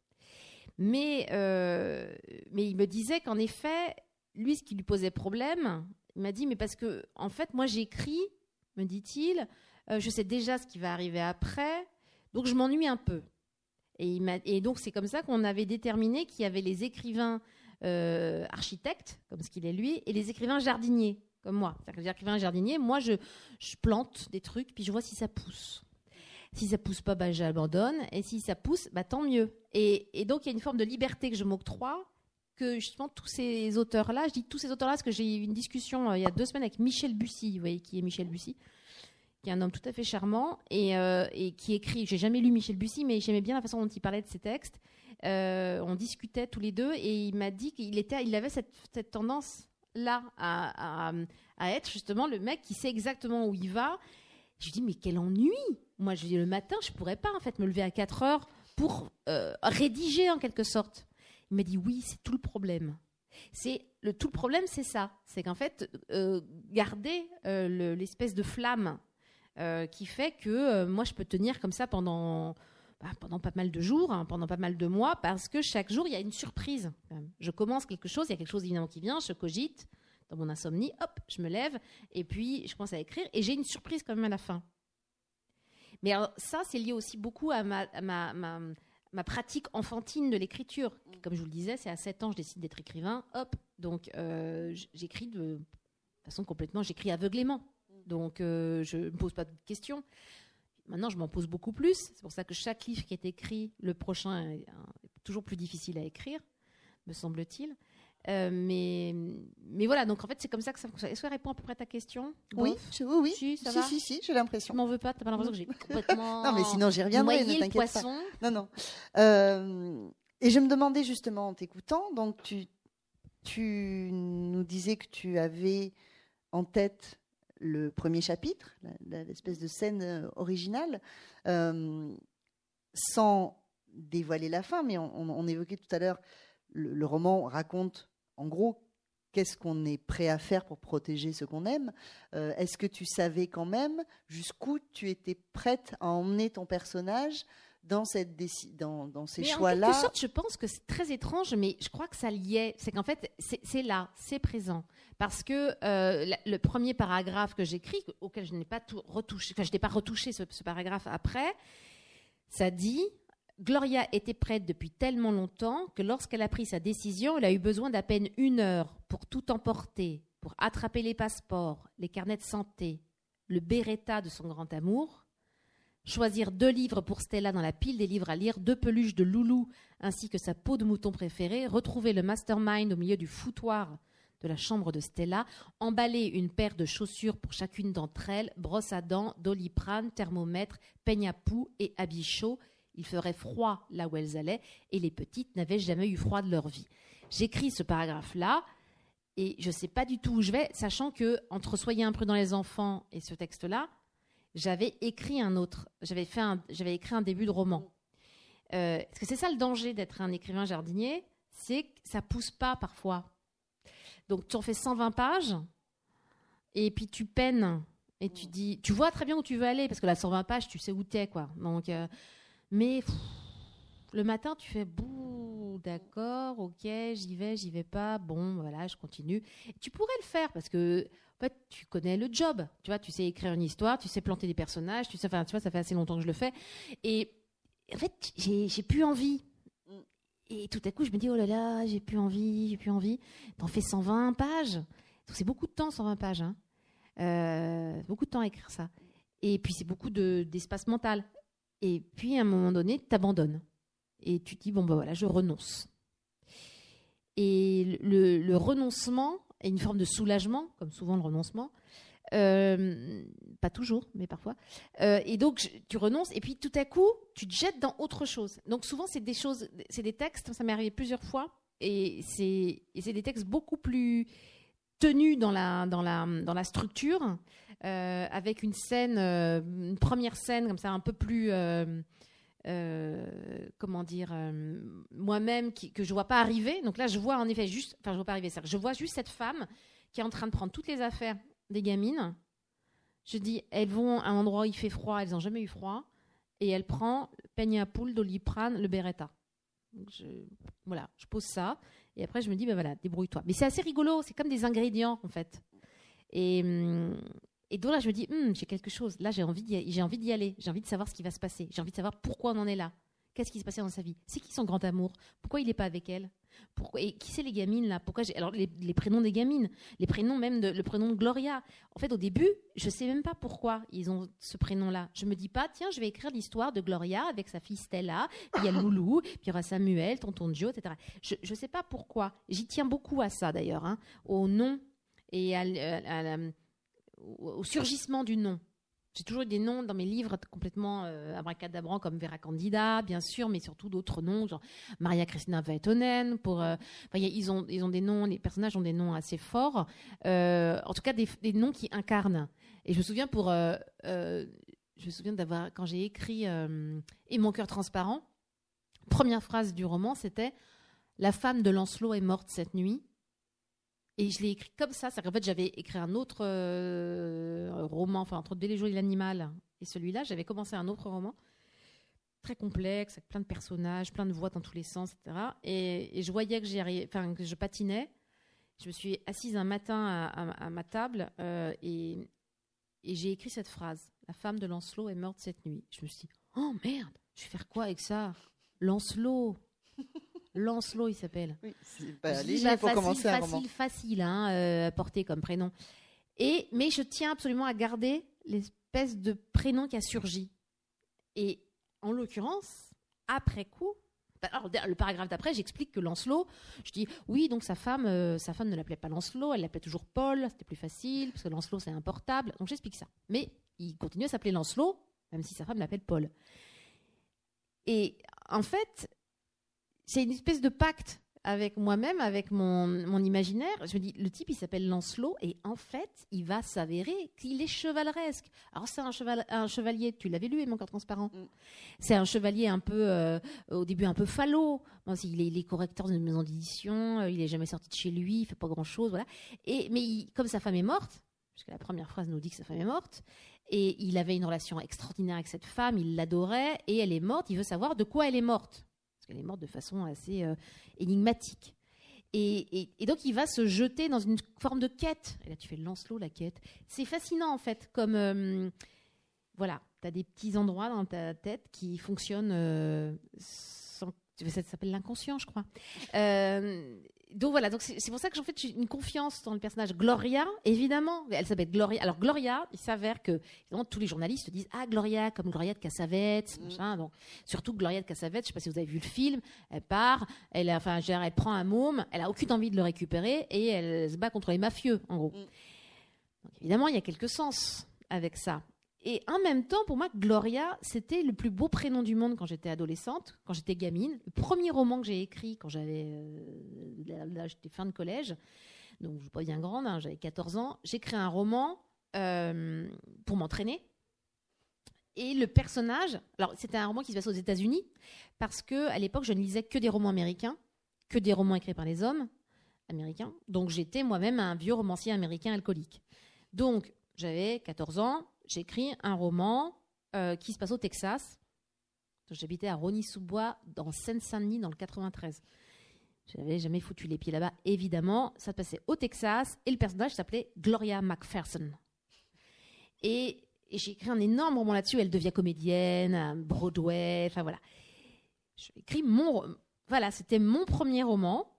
Speaker 3: Mais euh, mais il me disait qu'en effet lui ce qui lui posait problème il m'a dit mais parce que en fait moi j'écris me dit-il je sais déjà ce qui va arriver après donc je m'ennuie un peu. Et, il et donc c'est comme ça qu'on avait déterminé qu'il y avait les écrivains euh, architectes, comme ce qu'il est lui, et les écrivains jardiniers, comme moi. Les écrivains jardiniers, moi je, je plante des trucs, puis je vois si ça pousse. Si ça pousse pas, bah, j'abandonne, et si ça pousse, bah, tant mieux. Et, et donc il y a une forme de liberté que je m'octroie, que justement tous ces auteurs-là, je dis tous ces auteurs-là parce que j'ai eu une discussion euh, il y a deux semaines avec Michel Bussy, vous voyez qui est Michel Bussy qui est un homme tout à fait charmant et, euh, et qui écrit. J'ai jamais lu Michel Bussy, mais j'aimais bien la façon dont il parlait de ses textes. Euh, on discutait tous les deux et il m'a dit qu'il était, il avait cette, tendance là à, être justement le mec qui sait exactement où il va. Je lui dis mais quel ennui Moi je dis le matin je pourrais pas en fait me lever à 4 heures pour euh, rédiger en quelque sorte. Il m'a dit oui c'est tout le problème. C'est le tout le problème c'est ça, c'est qu'en fait euh, garder le- l'espèce de flamme qui fait que moi je peux tenir comme ça pendant bah, pendant pas mal de jours, hein, pendant pas mal de mois, parce que chaque jour il y a une surprise. même. Je commence quelque chose, il y a quelque chose évidemment qui vient, je cogite dans mon insomnie, hop, je me lève et puis je commence à écrire et j'ai une surprise quand même à la fin. Mais alors, ça c'est lié aussi beaucoup à ma, pratique enfantine de l'écriture. Comme je vous le disais, c'est à 7 ans je décide d'être écrivain, hop, donc euh, j'écris de façon complètement, j'écris aveuglément. Donc, euh, je ne me pose pas de questions. Maintenant, je m'en pose beaucoup plus. C'est pour ça que chaque livre qui est écrit, le prochain est, toujours plus difficile à écrire, me semble-t-il. Euh, mais, mais voilà, donc en fait, c'est comme ça que ça fonctionne. Est-ce que ça répond à peu près à ta question
Speaker 2: Oui, oui, oui.
Speaker 3: Si, ça
Speaker 2: si,
Speaker 3: va
Speaker 2: si, si, j'ai
Speaker 3: Tu
Speaker 2: l'impression.
Speaker 3: m'en veux pas T'as pas l'impression que j'ai complètement
Speaker 2: Non, mais sinon j'y reviendrai, ne t'inquiète pas. Non, non. Euh, et je me demandais justement en t'écoutant, donc tu, tu nous disais que tu avais en tête le premier chapitre, l'espèce de scène euh, originale, euh, sans dévoiler la fin, mais on, évoquait tout à l'heure, le, le roman raconte en gros qu'est-ce qu'on est prêt à faire pour protéger ce qu'on aime. Euh, est-ce que tu savais quand même jusqu'où tu étais prête à emmener ton personnage dans, cette dans, dans ces choix-là
Speaker 3: En quelque sorte, je pense que c'est très étrange, mais je crois que ça liait. C'est qu'en fait, c'est là, c'est présent. Parce que euh, le premier paragraphe que j'écris, auquel je n'ai pas tout retouché, enfin, je n'ai pas retouché ce, ce paragraphe après, ça dit Gloria était prête depuis tellement longtemps que lorsqu'elle a pris sa décision, elle a eu besoin d'à peine une heure pour tout emporter, pour attraper les passeports, les carnets de santé, le Beretta de son grand amour, choisir deux livres pour Stella dans la pile des livres à lire, deux peluches de loulou ainsi que sa peau de mouton préférée, retrouver le mastermind au milieu du foutoir de la chambre de Stella, emballer une paire de chaussures pour chacune d'entre elles, brosse à dents, doliprane, thermomètre, peigne à poux et habit chaud, il ferait froid là où elles allaient, et les petites n'avaient jamais eu froid de leur vie. J'écris ce paragraphe-là, et je ne sais pas du tout où je vais, sachant que entre Soyez imprudents les enfants et ce texte-là, j'avais écrit un autre, j'avais fait, j'avais écrit un début de roman. Euh, parce que c'est ça le danger d'être un écrivain jardinier, c'est que ça pousse pas parfois. Donc tu en fais 120 pages, et puis tu peines, et tu dis, tu vois très bien où tu veux aller, parce que la 120 pages, tu sais où t'es, quoi. Donc euh, mais le matin, tu fais bouh, d'accord, ok, j'y vais, j'y vais pas, bon, voilà, je continue. tu pourrais le faire parce que en fait, tu connais le job, tu vois, tu sais écrire une histoire, tu sais planter des personnages, tu sais, enfin, tu vois, ça fait assez longtemps que je le fais. Et en fait, j'ai plus envie. Et tout à coup, je me dis, oh là là, j'ai plus envie, j'ai plus envie. T'en fais 120 pages. C'est beaucoup de temps, 120 pages. Hein. Euh, beaucoup de temps à écrire ça. Et puis, c'est beaucoup d'espace mental. Et puis, à un moment donné, tu abandonnes. Et tu dis, bon, ben voilà, je renonce. Et le, renoncement est une forme de soulagement, comme souvent le renoncement. Euh, pas toujours, mais parfois. Euh, et donc, tu renonces, et puis tout à coup, tu te jettes dans autre chose. Donc, souvent, c'est des choses, c'est des textes, ça m'est arrivé plusieurs fois, et c'est des textes beaucoup plus tenus dans la, structure, euh, avec une scène, une première scène comme ça, un peu plus, euh, comment dire, moi-même que je vois pas arriver. Donc là, je vois en effet juste, enfin, je vois pas arriver. Je vois juste cette femme qui est en train de prendre toutes les affaires des gamines. Je dis, elles vont à un endroit où il fait froid, elles n'ont jamais eu froid, et elle prend peigne à poule, doliprane, le Beretta. je, voilà, je pose ça, et après je me dis, ben voilà, débrouille-toi. Mais c'est assez rigolo, c'est comme des ingrédients en fait. Et, hum, et donc là, je me dis, hum, j'ai quelque chose. Là, j'ai envie d'y aller. J'ai envie de savoir ce qui va se passer. J'ai envie de savoir pourquoi on en est là. Qu'est-ce qui se passait dans sa vie? C'est qui son grand amour? Pourquoi il n'est pas avec elle? Et qui c'est les gamines là? Pourquoi Alors les, prénoms des gamines, les prénoms même de le prénom Gloria. En fait, au début, je sais même pas pourquoi ils ont ce prénom-là. Je me dis pas, tiens, je vais écrire l'histoire de Gloria avec sa fille Stella. Puis il y a Loulou, puis il y aura Samuel, tonton Joe, etc. Je ne sais pas pourquoi. J'y tiens beaucoup à ça d'ailleurs, hein, au nom et à la au surgissement du nom. J'ai toujours eu des noms dans mes livres complètement euh, abracadabrants comme Vera Candida, bien sûr, mais surtout d'autres noms, genre Maria Christina Vaitonen. Pour, euh, ils, ont, ils ont des noms, les personnages ont des noms assez forts. Euh, en tout cas, des, des, noms qui incarnent. Et je me souviens pour, euh, je me souviens d'avoir quand j'ai écrit Et mon cœur transparent, première phrase du roman, c'était La femme de Lancelot est morte cette nuit. Et je l'ai écrit comme ça. Qu'en fait, j'avais écrit un autre euh, roman, enfin, entre Dès les jours et l'animal et celui-là, j'avais commencé un autre roman très complexe, avec plein de personnages, plein de voix dans tous les sens, etc. Et, je voyais que, enfin, que je patinais. Je me suis assise un matin à, ma table euh, et j'ai écrit cette phrase. La femme de Lancelot est morte cette nuit. Je me suis dit, oh merde, je vais faire quoi avec ça? Lancelot Lancelot, il s'appelle. Oui,
Speaker 2: c'est pas léger pour commencer
Speaker 3: un Facile, facile hein, euh, à porter comme prénom. Et, mais je tiens absolument à garder l'espèce de prénom qui a surgi. Et en l'occurrence, après coup, bah, alors, le paragraphe d'après, j'explique que Lancelot, je dis oui, donc sa femme, euh, sa femme ne l'appelait pas Lancelot, elle l'appelait toujours Paul, c'était plus facile parce que Lancelot c'est un portable, donc j'explique ça. Mais il continue à s'appeler Lancelot, même si sa femme l'appelle Paul. Et en fait, c'est une espèce de pacte avec moi-même, avec mon, mon imaginaire. Je me dis, le type, il s'appelle Lancelot, et en fait, il va s'avérer qu'il est chevaleresque. Alors, c'est un, cheval, un chevalier, tu l'avais lu, mon corps transparent
Speaker 2: Mm.
Speaker 3: C'est un chevalier un peu, euh, au début, un peu falot. Bon, il, est, il est correcteur d'une maison d'édition, euh, il est jamais sorti de chez lui, il fait pas grand-chose, voilà. Et, mais il- comme sa femme est morte, puisque la première phrase nous dit que sa femme est morte, et il avait une relation extraordinaire avec cette femme, il l'adorait, et elle est morte, il veut savoir de quoi elle est morte. Parce qu'elle est morte de façon assez euh, énigmatique. Et, donc il va se jeter dans une forme de quête. Et là tu fais Lancelot, la quête. C'est fascinant en fait, comme... euh, voilà, tu as des petits endroits dans ta tête qui fonctionnent euh. Ça s'appelle l'inconscient, je crois. Euh, donc voilà, donc c'est pour ça que j'en j'ai une confiance dans le personnage Gloria, évidemment. Elle s'appelle Gloria. Alors Gloria, il s'avère que évidemment, tous les journalistes disent ah Gloria comme Gloria de Cassavetes,
Speaker 2: Mm.
Speaker 3: machin. Donc surtout Gloria de Cassavetes, je sais pas si vous avez vu le film. Elle part, elle enfin, dire, elle prend un môme, elle a aucune envie de le récupérer et elle se bat contre les mafieux, en gros.
Speaker 2: Mm.
Speaker 3: Donc évidemment, il y a quelques sens avec ça. Et en même temps, pour moi, Gloria, c'était le plus beau prénom du monde quand j'étais adolescente, quand j'étais gamine. Le premier roman que j'ai écrit quand j'avais euh, là, j'étais fin de collège, donc je ne suis pas bien grande, hein, j'avais 14 ans. J'ai créé un roman euh, pour m'entraîner. Et le personnage, alors c'était un roman qui se passe aux États-Unis, parce que à l'époque, je ne lisais que des romans américains, que des romans écrits par les hommes américains. Donc j'étais moi-même un vieux romancier américain alcoolique. Donc j'avais 14 ans, j'écris un roman euh, qui se passe au Texas. J'habitais à Rony-sous-Bois, dans Seine-Saint-Denis, dans le 93. J'avais jamais foutu les pieds là-bas, évidemment. Ça se passait au Texas et le personnage s'appelait Gloria McPherson. Et, j'ai écrit un énorme roman là-dessus. Elle devient comédienne, Broadway, enfin voilà. J'ai écrit mon. Voilà, c'était mon premier roman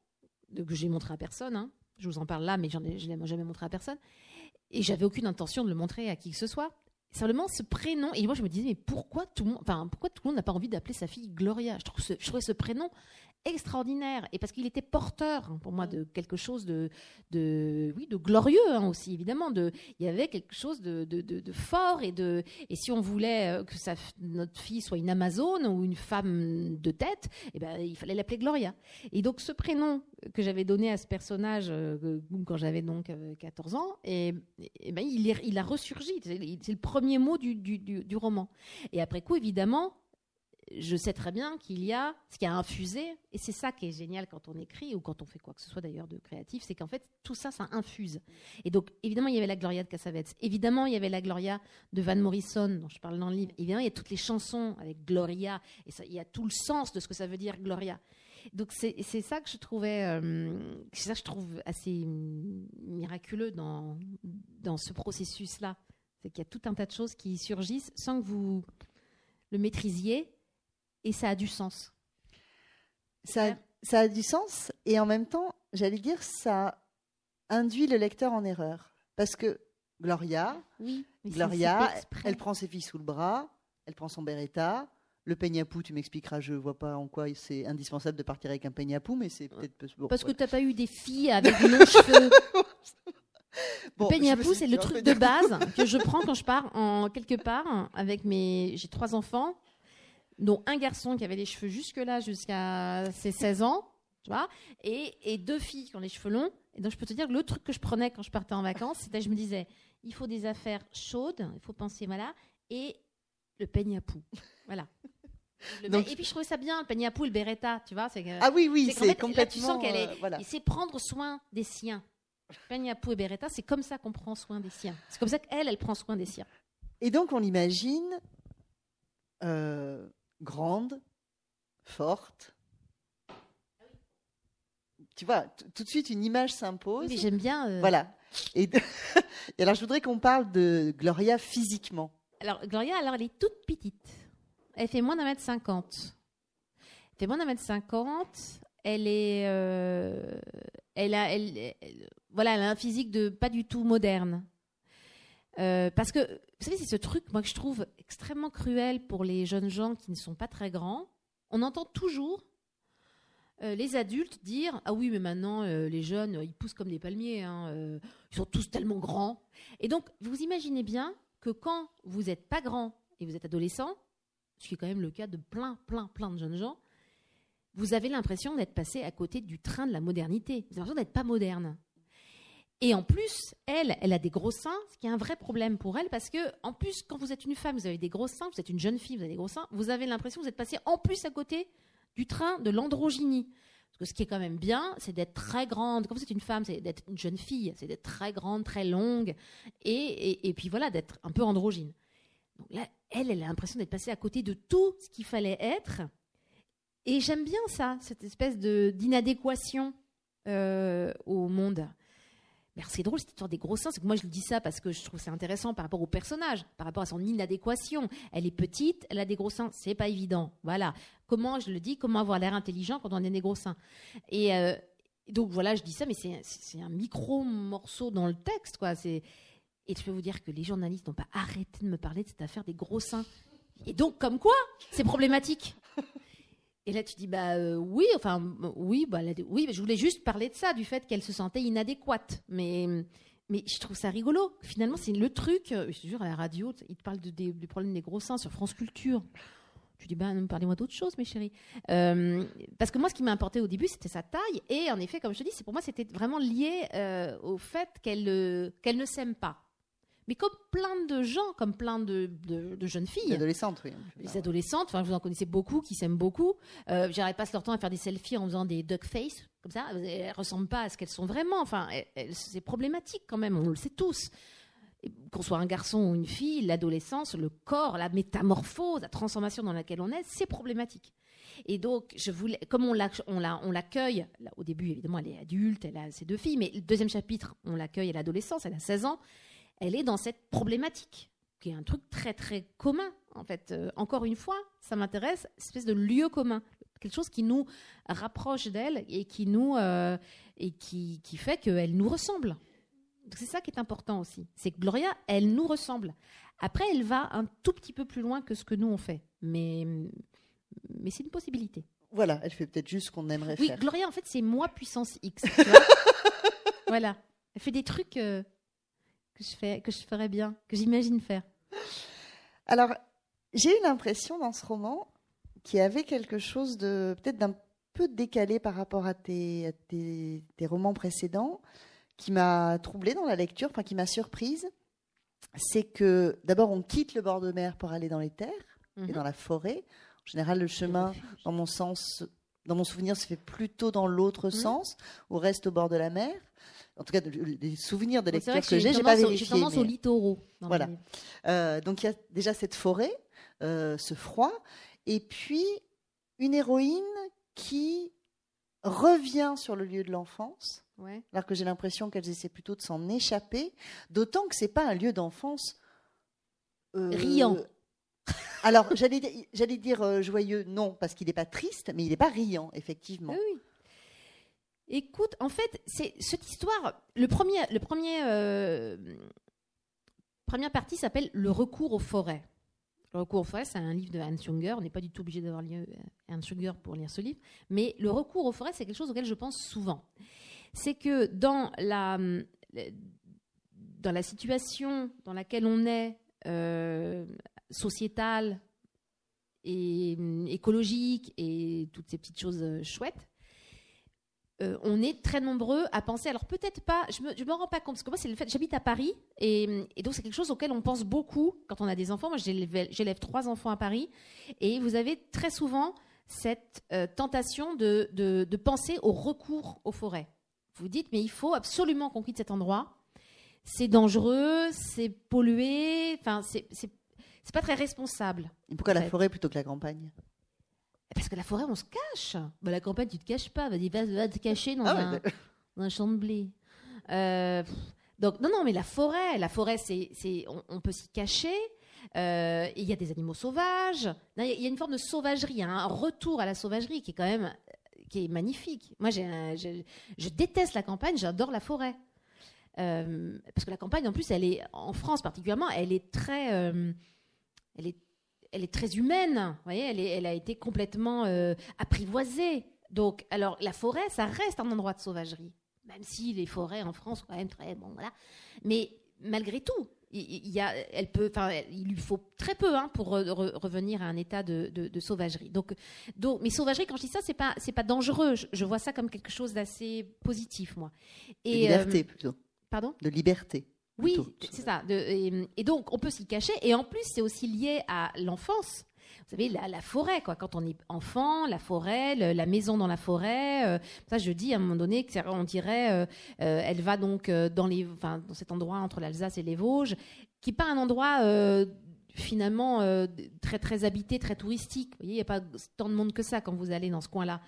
Speaker 3: que j'ai montré à personne. hein. Je vous en parle là, mais je ne l'ai jamais montré à personne. Et j'avais aucune intention de le montrer à qui que ce soit. Simplement, ce prénom. Et moi, je me disais, mais pourquoi tout le monde, n'a pas envie d'appeler sa fille Gloria? Je, trouve je trouvais ce prénom extraordinaire. Et parce qu'il était porteur, hein, pour moi, de quelque chose de, de, oui, de glorieux hein, aussi, évidemment. De, il y avait quelque chose de, de, de- fort. Et, de, et si on voulait euh, que sa, notre fille soit une Amazone ou une femme de tête, eh ben, il fallait l'appeler Gloria. Et donc, ce prénom que j'avais donné à ce personnage euh, quand j'avais donc euh, 14 ans, et, et ben, il, est- il a ressurgi. C'est c'est le premier mot du, du, du- du roman. Et après coup, évidemment, je sais très bien qu'il y a ce qui a infusé, et c'est ça qui est génial quand on écrit ou quand on fait quoi que ce soit d'ailleurs de créatif, c'est qu'en fait tout ça, ça infuse. Et donc évidemment il y avait la Gloria de Cassavetes, évidemment il y avait la Gloria de Van Morrison dont je parle dans le livre, évidemment il y a toutes les chansons avec Gloria, et il y a tout le sens de ce que ça veut dire Gloria. Donc c'est ça que je trouvais, euh, ça que je trouve assez miraculeux dans dans ce processus-là, c'est qu'il y a tout un tas de choses qui surgissent sans que vous le maîtrisiez et ça a du sens.
Speaker 2: Ça, a- ça a du sens et en même temps, j'allais dire, ça induit le lecteur en erreur. Parce que Gloria,
Speaker 3: Oui,
Speaker 2: Gloria, elle prend ses filles sous le bras, elle prend son beretta. Le peignapou, tu m'expliqueras, je vois pas en quoi c'est indispensable de partir avec un peignapou, mais c'est peut-être peu- bon,
Speaker 3: Parce que
Speaker 2: voilà.
Speaker 3: t'as pas eu des filles avec longs cheveux.
Speaker 2: Bon,
Speaker 3: le
Speaker 2: suis
Speaker 3: c'est le truc de base que je prends quand je pars en quelque part avec mes. J'ai trois enfants, dont un garçon qui avait les cheveux jusque-là, jusqu'à ses 16 ans, tu vois, et, et deux filles qui ont les cheveux longs. Et donc, je peux te dire que le truc que je prenais quand je partais en vacances, c'était je me disais, il faut des affaires chaudes, il faut penser, voilà, et le peignapou. Voilà. Le
Speaker 2: Donc-
Speaker 3: mets- et puis, je trouvais ça bien, le peignapou, le beretta, tu vois. c'est que-
Speaker 2: Ah oui, oui,
Speaker 3: c'est
Speaker 2: c'est
Speaker 3: fait, là,
Speaker 2: complètement.
Speaker 3: tu sens qu'elle est-
Speaker 2: euh, voilà.
Speaker 3: il sait prendre soin des siens. Peñapou et Beretta, c'est comme ça qu'on prend soin des siens. C'est comme ça qu'elle, elle prend soin des siens.
Speaker 2: Et donc, on l'imagine euh, grande, forte. Tu vois, tout de suite, une image s'impose.
Speaker 3: Mais j'aime bien. euh,
Speaker 2: Voilà. Et, de- et alors, je voudrais qu'on parle de Gloria physiquement.
Speaker 3: Alors, Gloria, alors, elle est toute petite. Elle fait moins d'un mètre cinquante. Elle fait moins d'un mètre cinquante. Elle est. euh, elle a. Elle, elle- voilà, elle a un physique de pas du tout moderne. Euh, parce que, vous savez, c'est ce truc, moi, que je trouve extrêmement cruel pour les jeunes gens qui ne sont pas très grands. On entend toujours euh, les adultes dire Ah oui, mais maintenant, euh, les jeunes, ils poussent comme des palmiers. hein, ils sont tous tellement grands. Et donc, vous imaginez bien que quand vous n'êtes pas grand et vous êtes adolescent, ce qui est quand même le cas de plein, plein, plein de jeunes gens, vous avez l'impression d'être passé à côté du train de la modernité. Vous avez l'impression d'être pas moderne. Et en plus, elle, elle a des gros seins, ce qui est un vrai problème pour elle, parce que en plus, quand vous êtes une femme, vous avez des gros seins, vous êtes une jeune fille, vous avez des gros seins, vous avez l'impression que vous êtes passé en plus à côté du train de l'androgynie. Parce que ce qui est quand même bien, c'est d'être très grande. Quand vous êtes une femme, c'est d'être une jeune fille, c'est d'être très grande, très longue, et, et, puis voilà, d'être un peu androgyne. Donc là, elle, elle a l'impression d'être passée à côté de tout ce qu'il fallait être. Et j'aime bien ça, cette espèce d'inadéquation euh, au monde. C'est drôle cette histoire des gros seins, c'est que moi je dis ça parce que je trouve c'est intéressant par rapport au personnage, par rapport à son inadéquation. Elle est petite, elle a des gros seins, c'est pas évident. Voilà. Comment je le dis, comment avoir l'air intelligent quand on a des gros seins? Et euh, donc voilà, je dis ça, mais c'est un micro morceau dans le texte, quoi. Et je peux vous dire que les journalistes n'ont pas arrêté de me parler de cette affaire des gros seins. Et donc, comme quoi, c'est problématique. Et là, tu dis, bah euh, oui, enfin, oui, bah, oui, je voulais juste parler de ça, du fait qu'elle se sentait inadéquate. Mais, mais je trouve ça rigolo. Finalement, c'est le truc, euh, je te jure, à la radio, il te parle de, du problème des gros seins sur France Culture. Tu dis, bah, parlez-moi d'autre chose, mes chéris. Euh, parce que moi, ce qui m'a importé au début, c'était sa taille. Et en effet, comme je te dis, pour moi, c'était vraiment lié au fait qu'elle qu'elle ne s'aime pas mais comme plein de gens, comme plein de, jeunes filles.
Speaker 2: Les adolescentes, oui.
Speaker 3: Les adolescentes, enfin, vous en connaissez beaucoup qui s'aiment beaucoup. Euh, J'arrête pas leur temps à faire des selfies en faisant des duck face, comme ça. Elles ressemblent pas à ce qu'elles sont vraiment. Enfin, c'est problématique quand même, on le sait tous. Qu'on soit un garçon ou une fille, l'adolescence, le corps, la métamorphose, la transformation dans laquelle on est, c'est problématique. Et donc, je voulais, comme on l'accueille, au début, évidemment, elle est adulte, elle a ses deux filles, mais le deuxième chapitre, on l'accueille à l'adolescence, elle a 16 ans elle est dans cette problématique, qui est un truc très très commun. En fait, euh, encore une fois, ça m'intéresse, espèce de lieu commun, quelque chose qui nous rapproche d'elle et qui nous euh, et qui, qui fait qu'elle nous ressemble. C'est ça qui est important aussi. C'est que Gloria, elle nous ressemble. Après, elle va un tout petit peu plus loin que ce que nous on fait, mais mais c'est une possibilité.
Speaker 2: Voilà, elle fait peut-être juste ce qu'on aimerait
Speaker 3: faire.
Speaker 2: Oui,
Speaker 3: Gloria, en fait, c'est moi puissance X. voilà, elle fait des trucs. Euh, que je, fais, que je ferais bien, que j'imagine faire
Speaker 2: Alors, j'ai eu l'impression dans ce roman qu'il y avait quelque chose de peut-être d'un peu décalé par rapport à tes, tes, romans précédents, qui m'a troublée dans la lecture, enfin qui m'a surprise. C'est que d'abord on quitte le bord de mer pour aller dans les terres et mhm. dans la forêt. En général, le chemin, dans mon sens, dans mon souvenir, se fait plutôt dans l'autre mhm. sens, ou reste au bord de la mer en tout cas des souvenirs de lecture que, j'ai, j'ai pas vérifié.
Speaker 3: J'ai tendance aux littoraux.
Speaker 2: Voilà. Euh, donc il y a déjà cette forêt, euh, ce froid, et puis une héroïne qui revient sur le lieu de l'enfance, alors que j'ai l'impression qu'elles essaient plutôt de s'en échapper, d'autant que c'est pas un lieu d'enfance
Speaker 3: euh, riant.
Speaker 2: Alors j'allais dire joyeux, non, parce qu'il n'est pas triste, mais il n'est pas riant, effectivement.
Speaker 3: Oui. Écoute, en fait, c'est cette histoire. Le premier, le euh, première partie s'appelle Le recours aux forêts. Le recours aux forêts, c'est un livre de Hans Junger. On n'est pas du tout obligé d'avoir lu euh, Hans Junger pour lire ce livre, mais le recours aux forêts, c'est quelque chose auquel je pense souvent. C'est que dans la dans la situation dans laquelle on est euh, sociétale et écologique et toutes ces petites choses chouettes, euh, on est très nombreux à penser. Alors peut-être pas, je me, me rends pas compte parce que moi c'est le fait. J'habite à Paris et, donc c'est quelque chose auquel on pense beaucoup quand on a des enfants. Moi j'élève trois enfants à Paris et vous avez très souvent cette euh, tentation de, penser au recours aux forêts. Vous dites mais il faut absolument qu'on quitte cet endroit. C'est dangereux, c'est pollué. Enfin c'est c'est pas très responsable.
Speaker 2: Et pourquoi la forêt plutôt que la campagne?
Speaker 3: Parce que la forêt, on se cache. Bah, la campagne, tu te caches pas. Vas-y, va, te cacher dans, ah un, champ de blé. Euh, donc, non, non, mais la forêt, la forêt, c'est, c'est, on, peut s'y cacher. Euh, il y a des animaux sauvages. Il y a une forme de sauvagerie, hein, un retour à la sauvagerie qui est quand même qui est magnifique. Moi, j'ai, je déteste la campagne, j'adore la forêt. Euh, parce que la campagne, en plus, elle est en France particulièrement, elle est très, elle est elle est très humaine. Vous voyez, elle, elle a été complètement euh, apprivoisée. Donc, alors, la forêt, ça reste un endroit de sauvagerie. Même si les forêts en France sont quand même très. Bon, voilà. Mais malgré tout, il, y a, elle peut, enfin, il lui faut très peu hein, pour revenir à un état de, de, sauvagerie. Donc, donc, mais sauvagerie, quand je dis ça, c'est pas, c'est pas dangereux. Je, vois ça comme quelque chose d'assez positif, moi.
Speaker 2: Et, de liberté plutôt.
Speaker 3: Pardon?
Speaker 2: De liberté.
Speaker 3: Oui, c'est ça. et, et, donc, on peut s'y cacher. Et en plus, c'est aussi lié à l'enfance vous savez, la, forêt, quoi. Quand on est enfant, la forêt, la maison dans la forêt. Euh, ça, je dis à un moment donné qu'on dirait, euh, euh, elle va donc dans les, enfin, dans cet endroit entre l'Alsace et les Vosges, qui n'est pas un endroit finalement très très habité, très touristique. Vous voyez, il n'y a pas tant de monde que ça quand vous allez dans ce coin-là.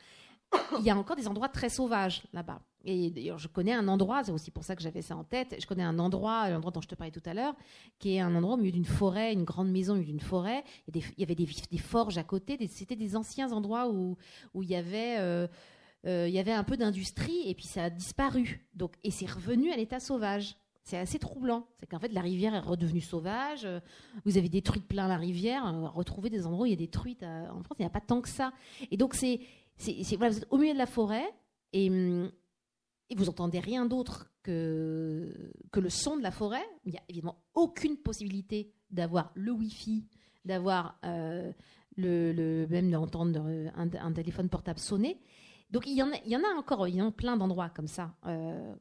Speaker 3: Il y a encore des endroits très sauvages là-bas. Et d'ailleurs, je connais un endroit, c'est aussi pour ça que j'avais ça en tête. Je connais un endroit, l'endroit dont je te parlais tout à l'heure, qui est un endroit au milieu d'une forêt, une grande maison au milieu d'une forêt. Il y, avait des, forges à côté. C'était des anciens endroits où, où il y avait. Euh, euh, il y avait un peu d'industrie et puis ça a disparu. Donc, et c'est revenu à l'état sauvage. C'est assez troublant. C'est qu'en fait, la rivière est redevenue sauvage. Vous avez détruit plein la rivière. Retrouver des endroits où il y a des truites. En France, il n'y a pas tant que ça. Et donc, c'est, vous êtes au milieu de la forêt et, hum, et vous entendez rien d'autre que, que le son de la forêt. Il n'y a évidemment aucune possibilité d'avoir le Wi-Fi, d'avoir euh, le, même d'entendre un, téléphone portable sonner. Donc il y en a, encore, il y en a plein d'endroits comme ça. Euh,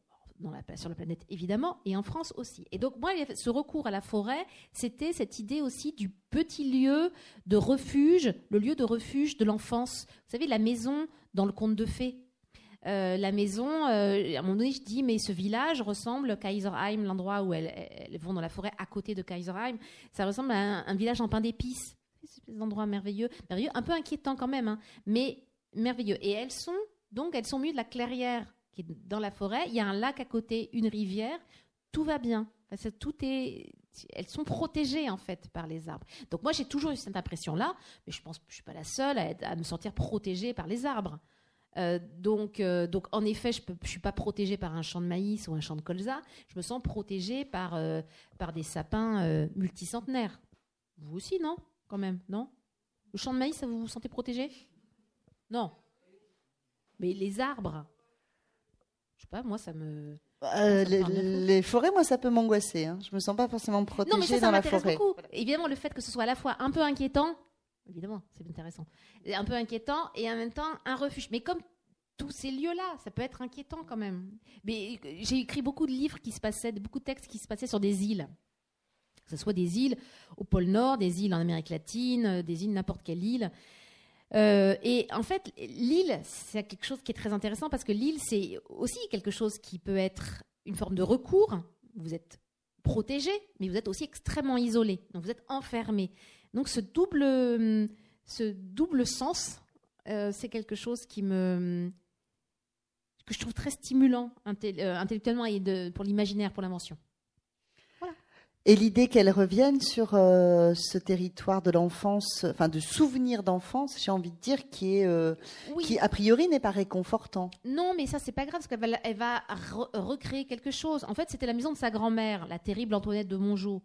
Speaker 3: sur la planète évidemment, et en France aussi. Et donc moi, ce recours à la forêt, c'était cette idée aussi du petit lieu de refuge, le lieu de refuge de l'enfance. Vous savez, la maison dans le conte de fées. Euh, la maison, euh, à un moment donné, je dis, mais ce village ressemble à Kaiserheim, l'endroit où elles, vont dans la forêt à côté de Kaiserheim. Ça ressemble à un, village en pain d'épices. C'est endroit merveilleux, merveilleux, un peu inquiétant quand même, hein, mais merveilleux. Et elles sont, donc, elles sont mieux de la clairière qui est dans la forêt. Il y a un lac à côté, une rivière. Tout va bien. tout est, elles sont protégées en fait par les arbres. Donc moi j'ai toujours eu cette impression-là, mais je pense que je suis pas la seule à me sentir protégée par les arbres. Euh, donc, euh, donc, en effet, je ne suis pas protégée par un champ de maïs ou un champ de colza. Je me sens protégée par, euh, par des sapins multicentenaires. Vous aussi, non Quand même, non? Le champ de maïs, ça vous vous sentez protégé Non. Mais les arbres, je sais pas, moi, ça me.
Speaker 2: les, forêts, moi, ça peut m'angoisser. Hein. Je me sens pas forcément protégée non, mais ça, ça dans la forêt. Beaucoup.
Speaker 3: Évidemment, le fait que ce soit à la fois un peu inquiétant évidemment, c'est intéressant. Un peu inquiétant et en même temps un refuge. Mais comme tous ces lieux-là, ça peut être inquiétant quand même. Mais j'ai écrit beaucoup de livres qui se passaient, beaucoup de textes qui se passaient sur des îles. Que ce soit des îles au pôle Nord, des îles en Amérique latine, des îles n'importe quelle île. Euh, et en fait, l'île, c'est quelque chose qui est très intéressant parce que l'île, c'est aussi quelque chose qui peut être une forme de recours. Vous êtes protégé, mais vous êtes aussi extrêmement isolé. Donc vous êtes enfermé. Donc ce double, hum, ce double sens, euh, c'est quelque chose qui me que je trouve très stimulant euh, intellectuellement et de, pour l'imaginaire, pour l'invention.
Speaker 2: Et l'idée qu'elle revienne sur euh, ce territoire de l'enfance, enfin de souvenirs d'enfance, j'ai envie de dire, qui est, qui a priori n'est pas réconfortant.
Speaker 3: Non, mais ça c'est pas grave parce qu'elle va, elle va recréer quelque chose. En fait, c'était la maison de sa grand-mère, la terrible Antoinette de Mongeau.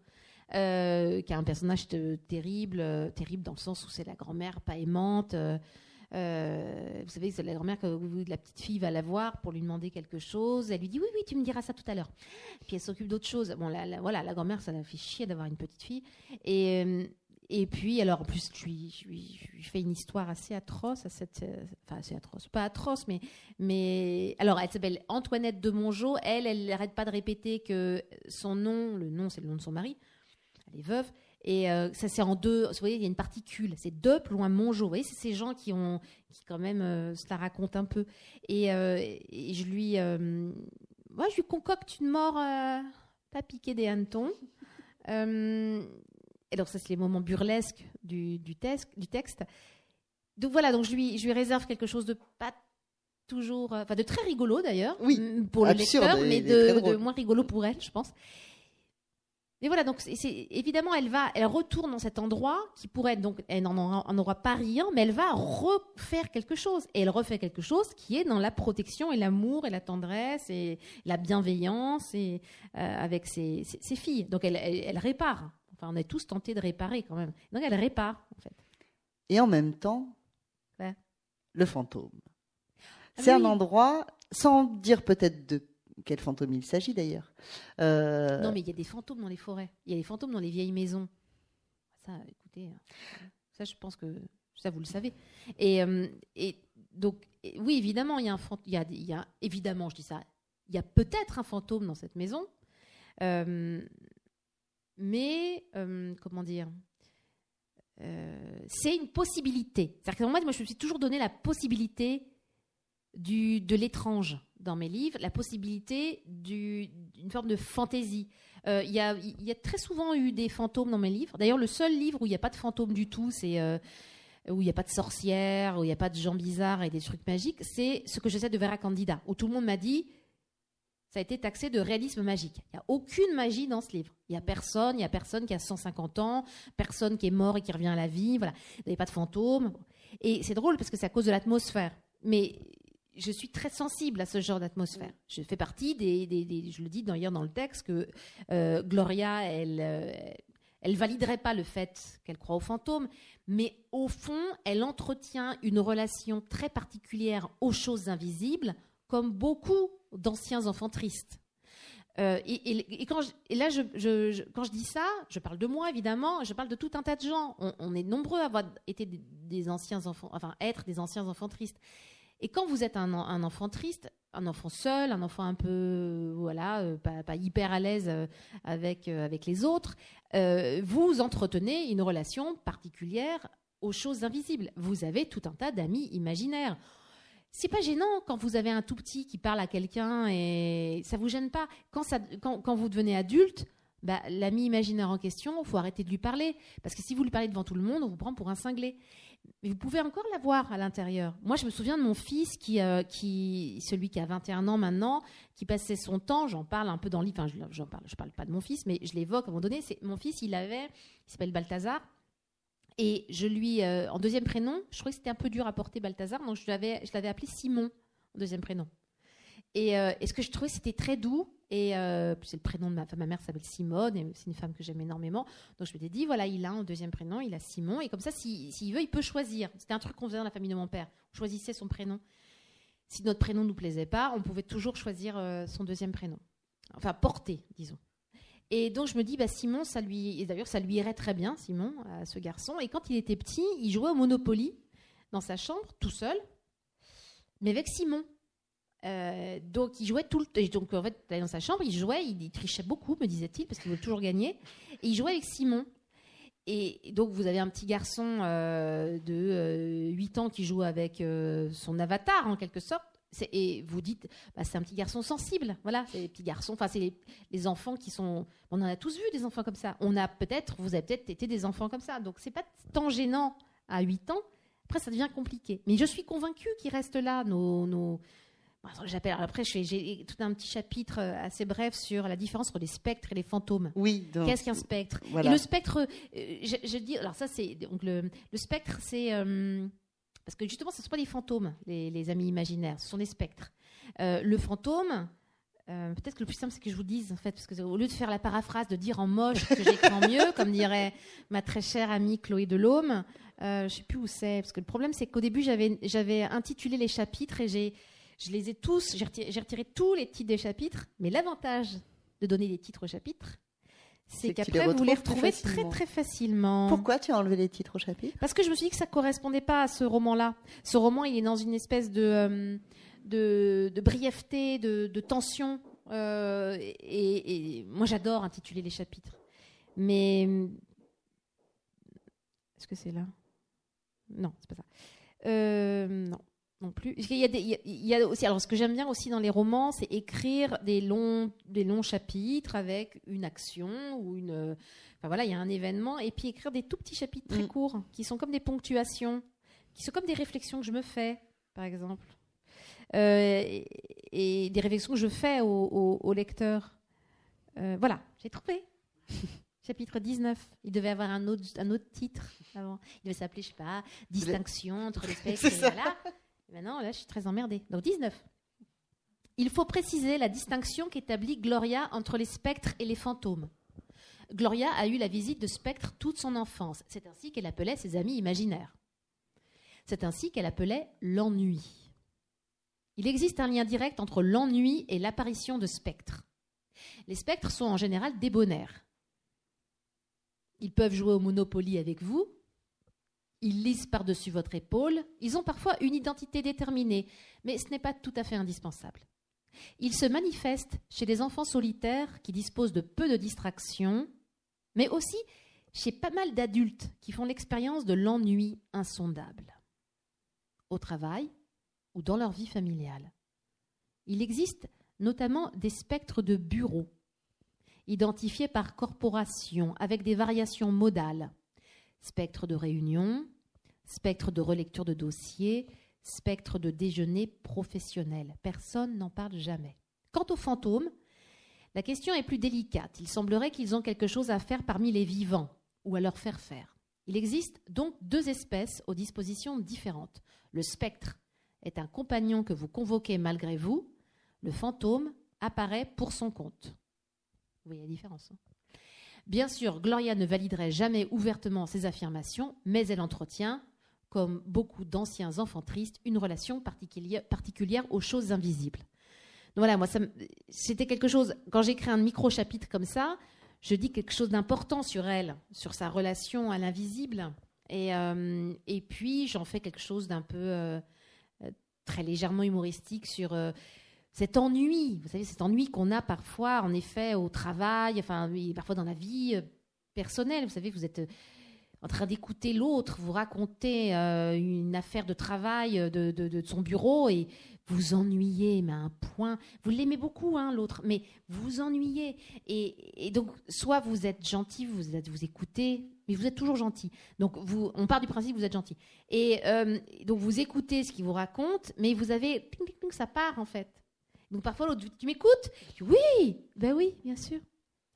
Speaker 3: Euh, qui a un personnage terrible, euh, terrible dans le sens où c'est la grand-mère pas aimante. Euh, vous savez, c'est la grand-mère que la petite fille va la voir pour lui demander quelque chose. Elle lui dit oui, oui, tu me diras ça tout à l'heure. Puis elle s'occupe d'autre chose. Bon, la, voilà, la grand-mère, ça la fait chier d'avoir une petite fille. Et, puis, alors en plus, je lui, fais une histoire assez atroce à cette, enfin assez atroce, pas atroce, mais, mais alors elle s'appelle Antoinette de Mongeau. Elle, elle n'arrête pas de répéter que son nom, le nom, c'est le nom de son mari elle est veuve. Et euh, ça, c'est en deux. Vous voyez, il y a une particule. C'est deux plus loin Mongeau. Vous voyez, c'est ces gens qui ont, qui quand même, euh, se la racontent un peu. Et, euh, je lui, moi, je lui concocte une mort pas piquée des hannetons. et donc, ça, c'est les moments burlesques du, du, du texte. Donc voilà, donc je lui, je lui réserve quelque chose de pas toujours, enfin de très rigolo d'ailleurs,
Speaker 2: oui,
Speaker 3: pour le lecteur, mais de, de, moins rigolo pour elle, je pense. Mais voilà, donc c'est évidemment, elle va, elle retourne dans cet endroit qui pourrait être donc, elle n'en aura pas rien, mais elle va refaire quelque chose. Et elle refait quelque chose qui est dans la protection et l'amour et la tendresse et la bienveillance et euh, avec ses, filles. Donc elle, elle, répare. Enfin, on est tous tentés de réparer quand même. Donc elle répare en fait.
Speaker 2: Et en même temps, le fantôme. Ah c'est un endroit, sans dire peut-être de quel fantôme il s'agit d'ailleurs. Euh,
Speaker 3: Non, mais il y a des fantômes dans les forêts. Il y a des fantômes dans les vieilles maisons. Ça, écoutez, ça, je pense que ça, vous le savez. Et, euh, donc, oui, évidemment, il y a un il y a, évidemment, je dis ça, il y a peut-être un fantôme dans cette maison. Euh, mais, comment dire c'est une possibilité. C'est-à-dire que moi, moi, je me suis toujours donné la possibilité du, de l'étrange dans mes livres, la possibilité du- d'une forme de fantaisie. Euh, Il y, a, y a très souvent eu des fantômes dans mes livres. D'ailleurs, le seul livre où il n'y a pas de fantôme du tout, c'est euh, où il n'y a pas de sorcières, où il n'y a pas de gens bizarres et des trucs magiques, c'est ce que j'essaie de Vera Candida, où tout le monde m'a dit ça a été taxé de réalisme magique. Il n'y a aucune magie dans ce livre. Il n'y a personne, il n'y a personne qui a 150 ans, personne qui est mort et qui revient à la vie. Voilà. Il n'y avait pas de fantôme. Et c'est drôle parce que c'est à cause de l'atmosphère. Mais je suis très sensible à ce genre d'atmosphère. Je fais partie des, des- des- je le dis d'ailleurs dans le texte que euh, Gloria, elle, euh, elle validerait pas le fait qu'elle croit aux fantômes, mais au fond, elle entretient une relation très particulière aux choses invisibles, comme beaucoup d'anciens enfants tristes. Euh, et, et- et quand je- et là, je, je- je- quand je dis ça, je parle de moi évidemment, je parle de tout un tas de gens. On, on est nombreux à avoir été des, des anciens enfants, enfin être des anciens enfants tristes. Et quand vous êtes un, en- un enfant triste, un enfant seul, un enfant un peu, voilà, euh, pas, hyper à l'aise euh, avec, euh, avec les autres, vous entretenez une relation particulière aux choses invisibles. Vous avez tout un tas d'amis imaginaires. C'est pas gênant quand vous avez un tout petit qui parle à quelqu'un et ça vous gêne pas. Quand vous devenez adulte, bah, l'ami imaginaire en question, il faut arrêter de lui parler. Parce que si vous lui parlez devant tout le monde, on vous prend pour un cinglé. Mais vous pouvez encore l'avoir à l'intérieur. Moi, je me souviens de mon fils, qui, euh, celui qui a 21 ans maintenant, qui passait son temps, j'en parle un peu dans le livre, enfin, je, parle, parle pas de mon fils, mais je l'évoque à un moment donné. Mon fils, il avait, il s'appelle Balthazar, et je lui, euh, en deuxième prénom, je trouvais que c'était un peu dur à porter Balthazar, donc je l'avais appelé Simon, en deuxième prénom. Et, euh, et ce que je trouvais, c'était très doux. Et euh, c'est le prénom de ma femme. Ma mère s'appelle Simone, et c'est une femme que j'aime énormément. Donc je m'étais dit, voilà, il a un deuxième prénom, il a Simon. Et comme ça, s'il s'il veut, il peut choisir. C'était un truc qu'on faisait dans la famille de mon père. On choisissait son prénom. Si notre prénom ne nous plaisait pas, on pouvait toujours choisir euh, son deuxième prénom. Enfin, porter, disons. Et donc je me dis, bah, Simon, ça lui, et d'ailleurs ça lui irait très bien, Simon, ce garçon. Et quand il était petit, il jouait au Monopoly dans sa chambre, tout seul, mais avec Simon. Euh, donc il jouait tout le temps. Donc en fait, dans sa chambre, il jouait, il, trichait beaucoup, me disait-il, parce qu'il voulait toujours gagner. Et il jouait avec Simon. Et donc vous avez un petit garçon euh, de euh, 8 ans qui joue avec euh, son avatar en quelque sorte. Et vous dites, bah, c'est un petit garçon sensible. Voilà, c'est les petits garçons. Enfin, c'est les, enfants qui sont. On en a tous vu des enfants comme ça. On a peut-être, vous avez peut-être été des enfants comme ça. Donc c'est pas tant gênant à 8 ans. Après, ça devient compliqué. Mais je suis convaincue qu'ils restent là, nos... J'appelle. Après, j'ai tout un petit chapitre euh, assez bref sur la différence entre les spectres et les fantômes.
Speaker 2: Oui,
Speaker 3: Qu'est-ce qu'un spectre?
Speaker 2: Voilà.
Speaker 3: Et le spectre, euh, je, je dis, alors ça c'est donc le, le spectre, c'est euh, parce que justement, ce ne sont pas des fantômes, les, les amis imaginaires, ce sont des spectres. Euh, le fantôme, euh, peut-être que le plus simple c'est que je vous dise en fait, parce que au lieu de faire la paraphrase de dire en moche que j'écris en mieux, comme dirait ma très chère amie Chloé Delhomme, euh, je sais plus où c'est, parce que le problème c'est qu'au début j'avais intitulé les chapitres et j'ai je les ai tous, j'ai retiré, tous les titres des chapitres, mais l'avantage de donner des titres aux chapitres,
Speaker 2: C'est
Speaker 3: qu'après vous les
Speaker 2: très
Speaker 3: retrouvez très
Speaker 2: facilement.
Speaker 3: très facilement.
Speaker 2: Pourquoi tu as enlevé les titres au chapitre
Speaker 3: Parce que je me suis dit que ça correspondait pas à ce roman-là. Ce roman, il est dans une espèce de, euh, de, de brièveté, de, de tension. euh, et, et moi, j'adore intituler les chapitres. Mais. Est-ce que c'est là? Non, c'est pas ça. Euh, non. Non plus. Il y, a des- il y a- il y a aussi, alors ce que j'aime bien aussi dans les romans, c'est écrire des longs, des longs chapitres avec une action ou une, Enfin voilà, il y a un événement et puis écrire des tout petits chapitres très
Speaker 2: Mm.
Speaker 3: courts qui sont comme des ponctuations, qui sont comme des réflexions que je me fais, par exemple, Euh, et, et des réflexions que je fais au, au- au lecteur. Euh, voilà, j'ai trouvé. Chapitre 19. Il devait avoir un autre, un autre titre avant. Il devait s'appeler, je sais pas, Distinction entre les
Speaker 2: ça.
Speaker 3: voilà. Maintenant, là, je suis très emmerdée. Donc 19. Il faut préciser la distinction qu'établit Gloria entre les spectres et les fantômes. Gloria a eu la visite de spectres toute son enfance. C'est ainsi qu'elle appelait ses amis imaginaires. C'est ainsi qu'elle appelait l'ennui. Il existe un lien direct entre l'ennui et l'apparition de spectres. Les spectres sont en général débonnaires. Ils peuvent jouer au Monopoly avec vous, ils lisent par-dessus votre épaule, ils ont parfois une identité déterminée, mais ce n'est pas tout à fait indispensable. Ils se manifestent chez des enfants solitaires qui disposent de peu de distractions, mais aussi chez pas mal d'adultes qui font l'expérience de l'ennui insondable, au travail ou dans leur vie familiale. Il existe notamment des spectres de bureau, identifiés par corporation avec des variations modales. Spectre de réunion, spectre de relecture de dossiers, spectre de déjeuner professionnel. Personne n'en parle jamais. Quant aux fantômes, la question est plus délicate. Il semblerait qu'ils ont quelque chose à faire parmi les vivants, ou à leur faire faire. Il existe donc deux espèces aux dispositions différentes. Le spectre est un compagnon que vous convoquez malgré vous. Le fantôme apparaît pour son compte. Vous voyez la différence hein? Bien sûr, Gloria ne validerait jamais ouvertement ces affirmations, mais elle entretient, comme beaucoup d'anciens enfants tristes, une relation particulière, aux choses invisibles. Donc voilà, moi, c'était quelque chose, quand j'écris un micro-chapitre comme ça, je dis quelque chose d'important sur elle, sur sa relation à l'invisible. Et, euh, puis, j'en fais quelque chose d'un peu euh, euh, très légèrement humoristique sur cet ennui. Vous savez, cet ennui qu'on a parfois, en effet, au travail, enfin, parfois dans la vie personnelle. Vous savez, vous êtes en train d'écouter l'autre vous raconter une affaire de travail de, de, son bureau et vous ennuyez, mais à un point. Vous l'aimez beaucoup, hein, l'autre, mais vous ennuyez. Et, donc, soit vous êtes gentil, vous, vous écoutez, mais vous êtes toujours gentil. Donc, on part du principe que vous êtes gentil. Et euh, donc, vous écoutez ce qu'il vous raconte, mais vous avez. Ping, ping, ping, ça part, en fait. Donc, parfois, l'autre, tu m'écoutes? Oui Ben oui, bien sûr.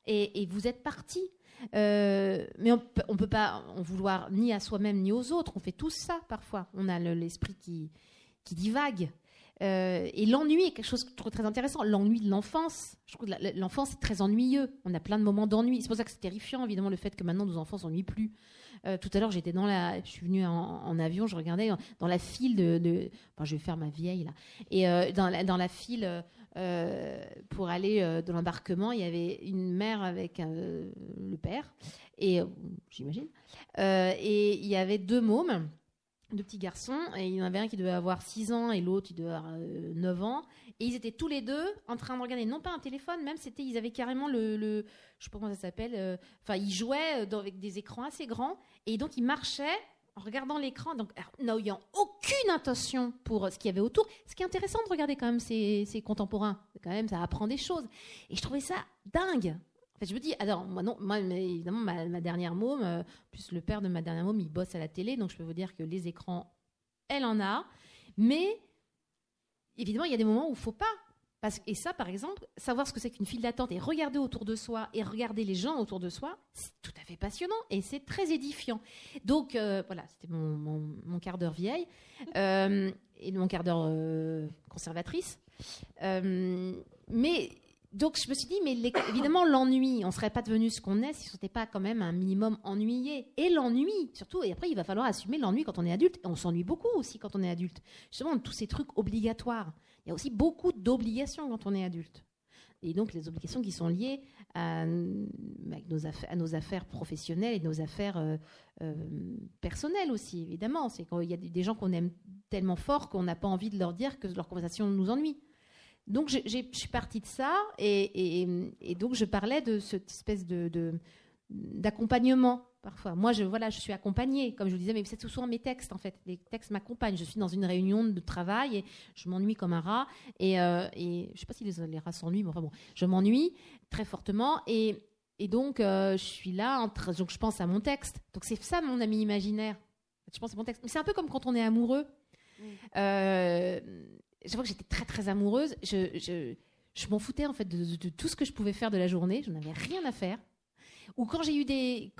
Speaker 3: Et, vous êtes parti. Euh, mais on ne peut pas en vouloir ni à soi-même ni aux autres. On fait tous ça parfois. On a l'esprit qui, qui divague. Euh, et l'ennui est quelque chose que je trouve très intéressant. L'ennui de l'enfance. Je trouve que l'enfance est très ennuyeux. On a plein de moments d'ennui. C'est pour ça que c'est terrifiant, évidemment, le fait que maintenant nos enfants s'ennuient plus. Euh, tout à l'heure, j'étais dans la, je suis venue en, avion, je regardais dans la file de, enfin, je vais faire ma vieille là, et euh, dans, la, dans la file pour aller dans l'embarquement, il y avait une mère avec le père, et j'imagine, et il y avait deux mômes deux petits garçons, et il y en avait un qui devait avoir 6 ans et l'autre il devait avoir 9 euh, ans. Et ils étaient tous les deux en train de regarder, non pas un téléphone, même c'était, ils avaient carrément le, le je sais pas comment ça s'appelle, euh, enfin ils jouaient dans, avec des écrans assez grands, et donc ils marchaient en regardant l'écran, donc n'ayant aucune intention pour ce qu'il y avait autour. Ce qui est intéressant de regarder quand même ces, ces contemporains, quand même ça apprend des choses. Et je trouvais ça dingue. En fait, je me dis, alors, moi, non, moi, évidemment, ma, dernière môme, euh, plus le père de ma dernière môme, il bosse à la télé, donc je peux vous dire que les écrans, elle en a. Mais, évidemment, il y a des moments où il ne faut pas. Et ça, par exemple, savoir ce que c'est qu'une file d'attente et regarder autour de soi et regarder les gens autour de soi, c'est tout à fait passionnant et c'est très édifiant. Donc, euh, voilà, c'était mon, mon, quart d'heure vieille euh, et mon quart d'heure conservatrice. mais donc je me suis dit, mais évidemment, l'ennui, on ne serait pas devenu ce qu'on est si ce n'était pas quand même un minimum ennuyé. Et l'ennui, surtout, et après, il va falloir assumer l'ennui quand on est adulte. Et on s'ennuie beaucoup aussi quand on est adulte. Justement, tous ces trucs obligatoires. Il y a aussi beaucoup d'obligations quand on est adulte. Et donc, les obligations qui sont liées à, nos, affaires, à nos, affaires, professionnelles et nos affaires euh, euh, personnelles aussi, évidemment. C'est qu'il y a des gens qu'on aime tellement fort qu'on n'a pas envie de leur dire que leur conversation nous ennuie. Donc je suis partie de ça et, donc je parlais de cette espèce de, d'accompagnement parfois. Moi, je, voilà, je suis accompagnée, comme je vous disais, mais c'est souvent mes textes, en fait. Les textes m'accompagnent. Je suis dans une réunion de travail et je m'ennuie comme un rat. Et, euh, et je ne sais pas si les, rats s'ennuient, mais enfin bon, je m'ennuie très fortement. Et, donc, euh, je suis là, entre, donc je pense à mon texte. Donc c'est ça mon ami imaginaire. Je pense à mon texte. Mais c'est un peu comme quand on est amoureux. Mmh. Euh, je vois que j'étais très très amoureuse. Je, je, je m'en foutais en fait de, tout ce que je pouvais faire de la journée. Je n'avais rien à faire. Ou quand j'ai eu des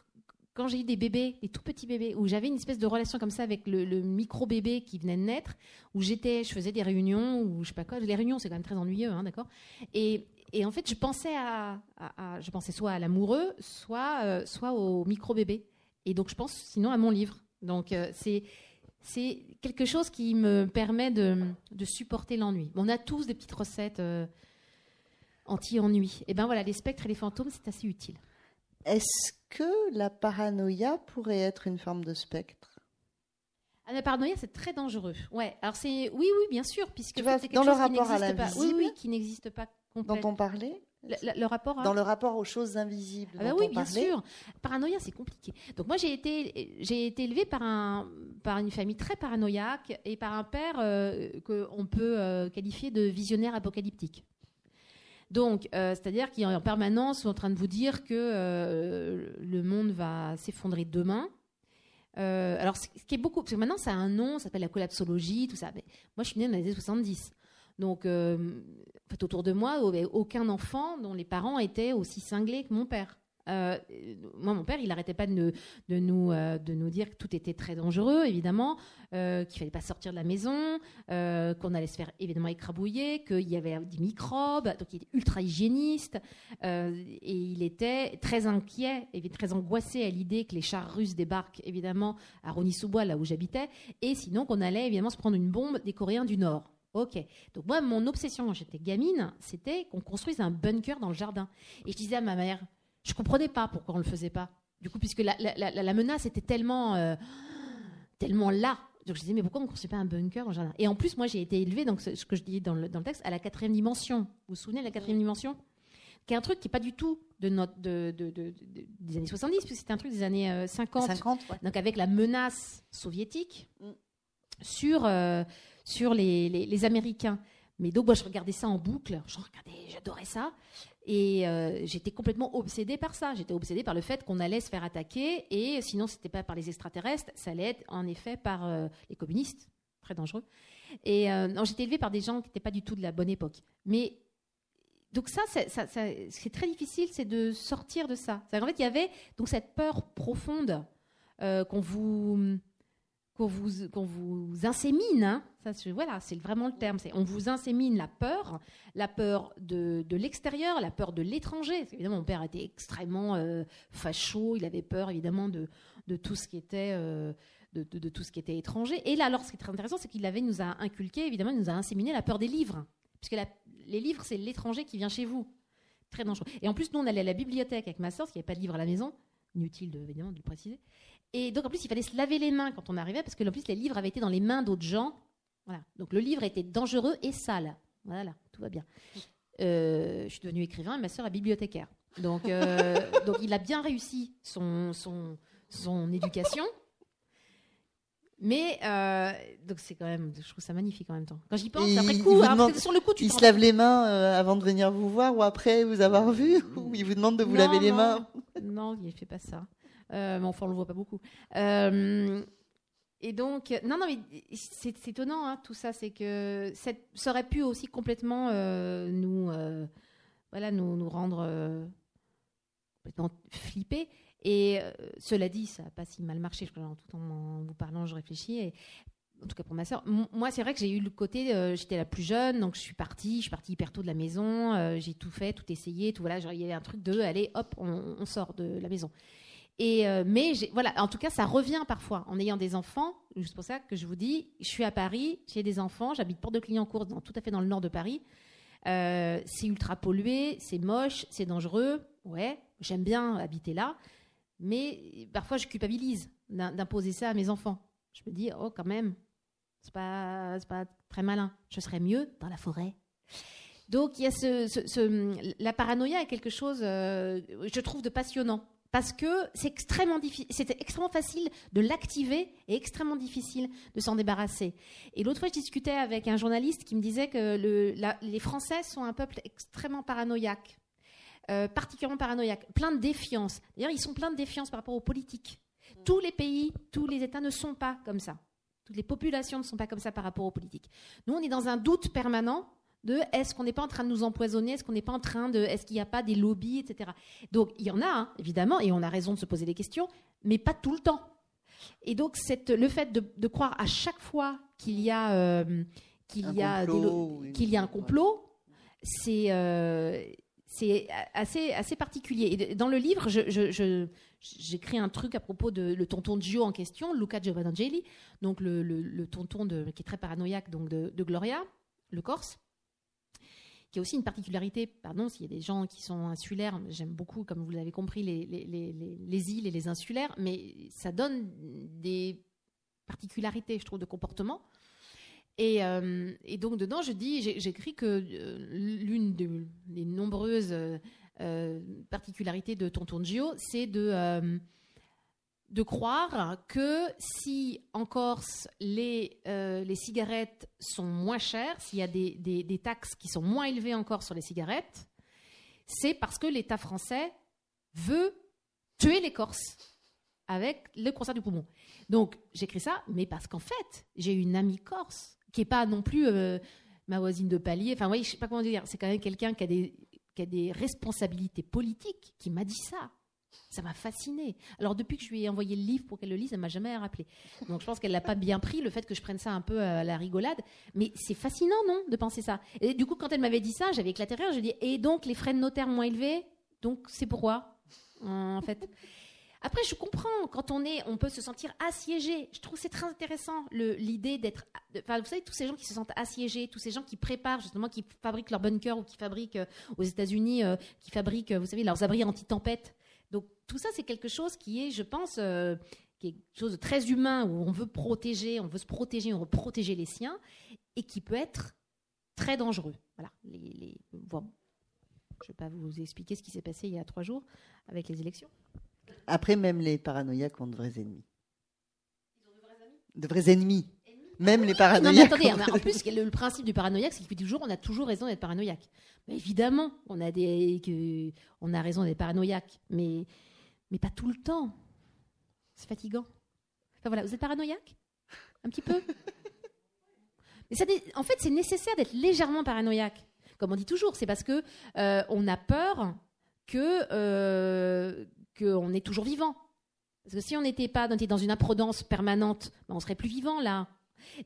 Speaker 3: quand j'ai eu des bébés, des tout petits bébés, où j'avais une espèce de relation comme ça avec le, micro bébé qui venait de naître, où j'étais, je faisais des réunions, ou je sais pas quoi. Les réunions, c'est quand même très ennuyeux, hein, d'accord. Et, et, en fait, je pensais à, je pensais soit à l'amoureux, soit, euh, soit au micro bébé. Et donc, je pense sinon à mon livre. Donc, euh, c'est c'est quelque chose qui me permet de, de supporter l'ennui. On a tous des petites recettes euh, anti-ennui. Et ben voilà, les spectres et les fantômes, c'est assez utile.
Speaker 2: Est-ce que la paranoïa pourrait être une forme de spectre?
Speaker 3: Ah, la paranoïa, c'est très dangereux. Ouais. Alors c'est oui, oui, bien sûr, puisque c'est quelque
Speaker 2: dans le
Speaker 3: chose qui
Speaker 2: rapport à
Speaker 3: n'existe pas. Oui, oui, qui n'existe pas
Speaker 2: dont
Speaker 3: complètement.
Speaker 2: on parlait?
Speaker 3: Le, le- le rapport à
Speaker 2: Dans le rapport aux choses invisibles
Speaker 3: Ah bah
Speaker 2: dont
Speaker 3: oui,
Speaker 2: on
Speaker 3: bien
Speaker 2: parlait
Speaker 3: sûr. Paranoïa, c'est compliqué. Donc moi, j'ai été, j'ai été élevée par, un, par une famille très paranoïaque et par un père euh, qu'on peut euh, qualifier de visionnaire apocalyptique. Donc, euh, c'est-à-dire qu'il est en permanence en train de vous dire que euh, le monde va s'effondrer demain. Alors, ce ce qui est beaucoup, parce que maintenant, ça a un nom, ça s'appelle la collapsologie, tout ça. Mais moi, je suis née dans les années 70. Donc, euh, fait, autour de moi, aucun enfant dont les parents étaient aussi cinglés que mon père. Euh, moi, mon père, il n'arrêtait pas de, nous- euh, de nous dire que tout était très dangereux, évidemment, euh, qu'il fallait pas sortir de la maison, qu'on allait se faire évidemment écrabouiller, qu'il y avait des microbes, donc il était ultra hygiéniste, et il était très inquiet, et très angoissé à l'idée que les chars russes débarquent évidemment à Rony-sous-Bois, là où j'habitais, et sinon qu'on allait évidemment se prendre une bombe des Coréens du Nord. Ok. Donc moi, mon obsession quand j'étais gamine, c'était qu'on construise un bunker dans le jardin. Et je disais à ma mère, je comprenais pas pourquoi on le faisait pas. Du coup, puisque la, la- la- la menace était tellement, euh, tellement là. Donc je disais, mais pourquoi on ne construit pas un bunker dans le jardin? Et en plus, moi, j'ai été élevée, donc ce que je dis dans le, dans le texte, à la quatrième dimension. Vous vous souvenez de la quatrième dimension? Qui est un truc qui n'est pas du tout de notre, de, de- de- de- des années 70, puisque c'était un truc des années euh, 50.
Speaker 2: 50, ouais.
Speaker 3: Donc avec la menace soviétique
Speaker 2: Mm.
Speaker 3: sur, euh, sur les, les- Américains. Mais donc, moi, je regardais ça en boucle. Je regardais, j'adorais ça. Et euh, j'étais complètement obsédée par ça. J'étais obsédée par le fait qu'on allait se faire attaquer. Et sinon, c'était pas par les extraterrestres, ça allait être en effet par euh, les communistes. Très dangereux. Et euh, j'étais élevée par des gens qui n'étaient pas du tout de la bonne époque. Mais donc ça, c'est très difficile, c'est de sortir de ça. Qu'en fait, il y avait donc cette peur profonde qu'on vous qu'on vous vous insémine. hein. Ça, c'est- voilà, c'est vraiment le terme. On vous insémine la peur, la peur de, de l'extérieur, la peur de l'étranger. Parce qu'évidemment, mon père était extrêmement euh, facho. Il avait peur évidemment de de tout ce qui était euh, de, tout ce qui était étranger. Et là, alors, ce qui est très intéressant, c'est qu'il avait nous a inculqué évidemment, il nous a inséminé la peur des livres, puisque les livres, c'est l'étranger qui vient chez vous. Très dangereux. Et en plus, nous, on allait à la bibliothèque avec ma soeur, parce qu'il n'y avait pas de livre à la maison. Inutile, de, évidemment, de le préciser. Et donc, en plus, il fallait se laver les mains quand on arrivait, parce que en plus, les livres avaient été dans les mains d'autres gens. Voilà. Donc, le livre était dangereux et sale. Voilà, tout va bien. Euh, je suis devenue écrivain et ma sœur est bibliothécaire. Donc, euh, donc, il a bien réussi son, son, son éducation. Mais, euh, donc, c'est quand même, je trouve ça magnifique en même temps. Quand j'y pense,
Speaker 2: Et
Speaker 3: après
Speaker 2: il
Speaker 3: coup,
Speaker 2: vous demande-
Speaker 3: sur le coup, tu
Speaker 2: Il se lave les mains euh, avant de venir vous voir ou après vous avoir vu Ou il vous demande de vous
Speaker 3: Non,
Speaker 2: laver les
Speaker 3: non.
Speaker 2: mains
Speaker 3: Non, il fait pas ça. Euh, mais enfin, on le voit pas beaucoup. Euh, et donc, non, non, mais c'est étonnant, hein, tout ça. C'est que ça aurait pu aussi complètement euh, nous, voilà, nous, rendre complètement flippés. Et cela dit, ça n'a pas si mal marché. que, en tout en, vous parlant, je réfléchis. En tout cas pour ma sœur. M- Moi, c'est vrai que j'ai eu le côté, j'étais la plus jeune, donc je suis partie, je suis partie hyper tôt de la maison, j'ai tout fait, tout essayé, tout voilà, il y avait un truc de, allez, hop, on sort de la maison. Euh, mais voilà, en tout cas, ça revient parfois en ayant des enfants. C'est pour ça que je vous dis, je suis à Paris, j'ai des enfants, j'habite Porte de Clignancourt, dans, tout à fait dans le nord de Paris. Euh, c'est ultra pollué, c'est moche, c'est dangereux. Ouais, j'aime bien habiter là, mais parfois je culpabilise d'im- d'imposer ça à mes enfants. Je me dis, oh, quand même, c'est pas, pas très malin. Je serais mieux dans la forêt. Donc, la paranoïa est quelque chose, euh, je trouve, de passionnant. Parce que c'était extrêmement facile de l'activer et extrêmement difficile de s'en débarrasser. Et l'autre fois, je discutais avec un journaliste qui me disait que les Français sont un peuple extrêmement paranoïaque, euh, particulièrement paranoïaque, plein de défiance. D'ailleurs, ils sont pleins de défiance par rapport aux politiques. Tous les pays, tous les États ne sont pas comme ça. Toutes les populations ne sont pas comme ça par rapport aux politiques. Nous, on est dans un doute permanent de est-ce qu'on n'est pas en train de nous empoisonner, est-ce qu'on n'est pas en train de, est-ce qu'il n'y a pas des lobbies, etc. Donc il y en a, hein, évidemment, et on a raison de se poser des questions, mais pas tout le temps. Et donc cette, le fait de, de croire à chaque fois qu'il y a, euh, qu'il
Speaker 2: Un
Speaker 3: y a
Speaker 2: complot
Speaker 3: qu'il y a un complot, c'est euh, c'est assez, assez particulier. Et dans le livre, je, je, je, j'écris un truc à propos de le tonton Gio en question, Luca Giovannangeli, donc le, le, tonton de, qui est très paranoïaque donc de, Gloria, le Corse, qui a aussi une particularité, pardon, s'il y a des gens qui sont insulaires, j'aime beaucoup, comme vous l'avez compris, les, les, les, les, îles et les insulaires, mais ça donne des particularités, je trouve, de comportement. Et, euh, donc dedans, je dis, j'écris que euh, l'une des nombreuses euh, particularité de Tonton Gio, c'est de, de croire que si en Corse les, euh, les cigarettes sont moins chères, s'il y a des, des, taxes qui sont moins élevées encore sur les cigarettes, c'est parce que l'État français veut tuer les Corses avec le cancer du poumon. Donc j'écris ça, mais parce qu'en fait, j'ai une amie corse qui n'est pas non plus ma voisine de palier. Enfin, je sais pas comment dire. C'est quand même quelqu'un qui qui a des responsabilités politiques, qui m'a dit ça. Ça m'a fasciné. Alors depuis que je lui ai envoyé le livre pour qu'elle le lise, elle m'a jamais rappelé. Donc je pense qu'elle l'a pas bien pris le fait que je prenne ça un peu à la rigolade. Mais c'est fascinant, non, de penser ça. Et du coup, quand elle m'avait dit ça, j'avais éclaté rire. Je dis et donc les frais de notaire moins élevés, donc c'est pourquoi en fait. Après, je comprends, quand on est, on peut se sentir assiégé. Je trouve c'est très intéressant l'idée d'être. Enfin, vous savez, tous ces gens qui se sentent assiégés, tous ces gens qui préparent justement, qui fabriquent leur bunker ou qui fabriquent euh, aux États-Unis, euh, qui fabriquent, vous savez, leurs abris anti-tempête. Donc tout ça, c'est quelque chose qui est, je pense, euh, quelque chose de très humain où on veut protéger, on veut se protéger, on veut protéger les siens, et qui peut être très dangereux. Voilà. Les, les... je ne vais pas vous expliquer ce qui s'est passé il y a trois jours avec les élections.
Speaker 2: Après, même les paranoïaques ont de vrais ennemis. Ils ont de vrais amis? De vrais ennemis. Même les paranoïaques.
Speaker 3: Non, mais attendez, en plus, le, principe du paranoïaque, c'est qu'il toujours, on a toujours raison d'être paranoïaque. Mais évidemment, on a, des, que, on a raison d'être paranoïaque, mais, mais pas tout le temps. C'est fatigant. Enfin voilà, vous êtes paranoïaque? Un petit peu? Mais ça, En fait, c'est nécessaire d'être légèrement paranoïaque. Comme on dit toujours, c'est parce que euh, on a peur que, euh, qu'on est toujours vivant. Parce que si on n'était pas dans une imprudence permanente, ben on serait plus vivant là.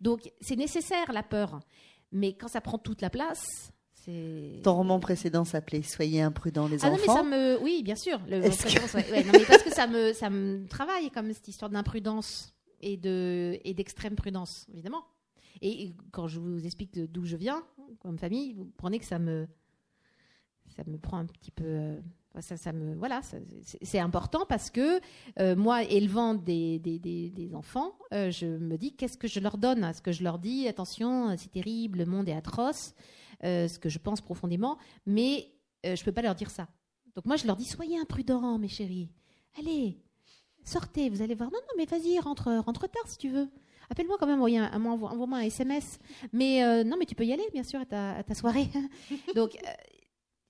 Speaker 3: Donc c'est nécessaire la peur. Mais quand ça prend toute la place, c'est.
Speaker 2: Ton roman précédent s'appelait Soyez imprudents les enfants. Ah non
Speaker 3: mais ça me, oui bien sûr. Le mais parce que ça me, ça me travaille comme cette histoire d'imprudence et de et d'extrême prudence évidemment. Et quand je vous explique d'où je viens comme famille, vous prenez que ça me ça me prend un petit peu euh, ça, ça me, voilà, c'est important parce que euh, moi, élevant des, des, des, enfants, euh, je me dis qu'est-ce que je leur donne? Est-ce que je leur dis attention, c'est terrible, le monde est atroce, euh, ce que je pense profondément, mais je ne peux pas leur dire ça. Donc moi, je leur dis soyez imprudents, mes chéris. Allez, sortez, vous allez voir. Non, non, mais vas-y, rentre, rentre tard si tu veux. Appelle-moi quand même, envoie-moi un SMS. Mais non, mais tu peux y aller, bien sûr, à ta, soirée. Donc,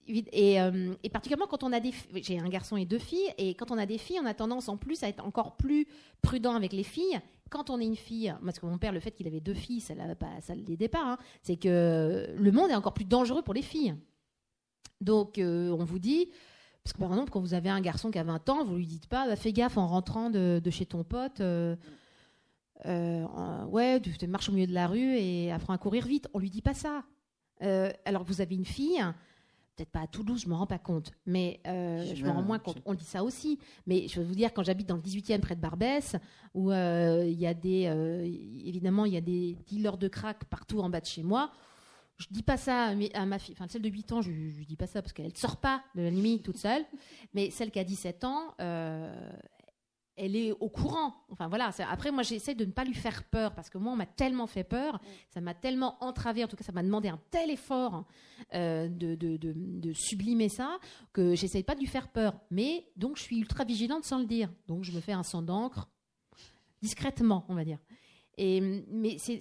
Speaker 3: et, particulièrement quand on a des j'ai un garçon et deux filles et quand on a des filles on a tendance en plus à être encore plus prudent avec les filles. Quand on est une fille parce que mon père le fait qu'il avait deux filles ça ne pas ça l'aidait pas hein, c'est que le monde est encore plus dangereux pour les filles. Donc euh, on vous dit parce que par exemple quand vous avez un garçon qui a 20 ans vous lui dites pas bah, fais gaffe en rentrant de, chez ton pote euh, ouais tu marches au milieu de la rue et apprends à courir vite. On lui dit pas ça. Alors que vous avez une fille peut-être pas à Toulouse, je me rends pas compte, mais euh, je me rends moins compte. On dit ça aussi, mais je veux vous dire quand j'habite dans le 18e près de Barbès, où euh, il y a des, euh, évidemment, il y a des dealers de crack partout en bas de chez moi. Je dis pas ça à, ma fille, enfin celle de 8 ans, je, je dis pas ça parce qu'elle ne sort pas de la nuit toute seule, mais celle qui a 17 ans, elle est au courant. Enfin voilà. Après, moi, j'essaie de ne pas lui faire peur parce que moi, on m'a tellement fait peur, mm. ça m'a tellement entravé. En tout cas, ça m'a demandé un tel effort euh, de, de, sublimer ça que j'essaie pas de lui faire peur. Mais donc, je suis ultra vigilante sans le dire. Donc, je me fais un sang d'encre discrètement, on va dire. Et, mais c'est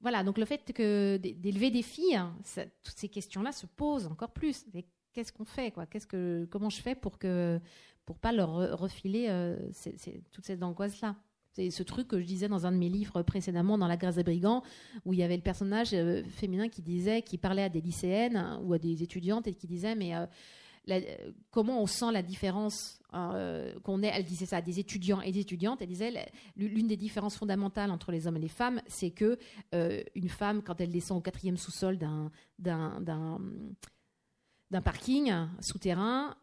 Speaker 3: voilà. Donc, le fait que d'élever des filles, hein, toutes ces questions-là se posent encore plus. Qu'est-ce qu'on fait quoi? Qu'est-ce que comment je fais pour que pour pas leur refiler euh, toute cette angoisse-là. C'est ce truc que je disais dans un de mes livres précédemment, dans La grâce des brigands, où il y avait le personnage euh, féminin qui disait, qui parlait à des lycéennes hein, ou à des étudiantes et qui disait, mais euh, comment on sent la différence hein, qu'on est, elle disait ça, à des étudiants et des étudiantes, elle disait, l'une des différences fondamentales entre les hommes et les femmes, c'est que une femme, quand elle descend au quatrième sous-sol d'un d'un parking souterrain,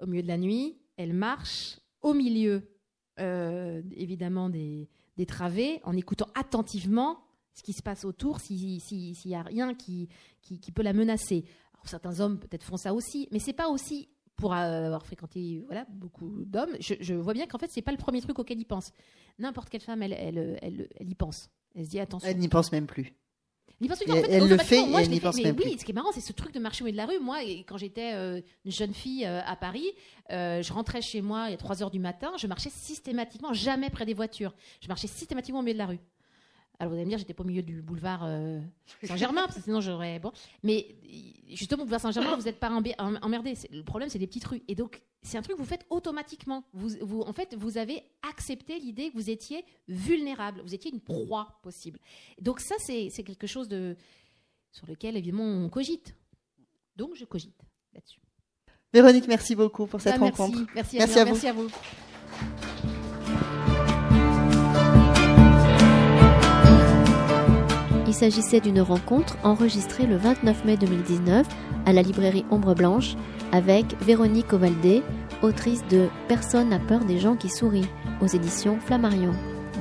Speaker 3: au milieu de la nuit, elle marche au milieu, évidemment, des, des travées, en écoutant attentivement ce qui se passe autour, s'il n'y a rien qui, qui, peut la menacer. certains hommes peut-être font ça aussi, mais c'est pas aussi pour avoir fréquenté voilà, beaucoup d'hommes, je, vois bien qu'en fait, c'est pas le premier truc auquel ils pensent. N'importe quelle femme, elle, elle, elle, elle, y pense. Elle se dit attention.
Speaker 2: Elle n'y pense même plus.
Speaker 3: Elle, elle le fait moi, elle n'y pense même oui, ce qui est marrant, c'est ce truc de marcher au milieu de la rue. Moi, quand j'étais euh, une jeune fille euh, à Paris, euh, je rentrais chez moi à 3 h du matin, je marchais systématiquement, jamais près des voitures. Je marchais systématiquement au milieu de la rue. Alors vous allez me dire, j'étais pas au milieu du boulevard euh, Saint-Germain, parce que sinon j'aurais. Bon. Mais justement, boulevard Saint-Germain, vous n'êtes pas emmerdé. Le problème, c'est des petites rues. Et donc, c'est un truc que vous faites automatiquement. Vous, vous, en fait, vous avez accepté l'idée que vous étiez vulnérable, vous étiez une proie possible. Donc, ça, c'est quelque chose de, sur lequel, évidemment, on cogite. Donc, je cogite là-dessus.
Speaker 2: Véronique, merci beaucoup pour cette ah, rencontre.
Speaker 3: Merci, merci, à, vous. merci à vous.
Speaker 1: Il s'agissait d'une rencontre enregistrée le 29 mai 2019 à la librairie Ombre Blanche avec Véronique Ovaldé, autrice de Personne n'a peur des gens qui sourient aux éditions Flammarion.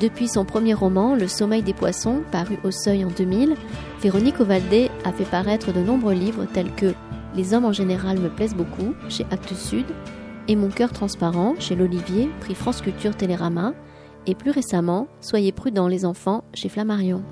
Speaker 1: Depuis son premier roman, Le sommeil des poissons, paru au seuil en 2000, Véronique Ovaldé a fait paraître de nombreux livres tels que Les hommes en général me plaisent beaucoup chez Actes Sud et Mon cœur transparent chez l'Olivier, prix France Culture Télérama, et plus récemment Soyez prudents les enfants chez Flammarion.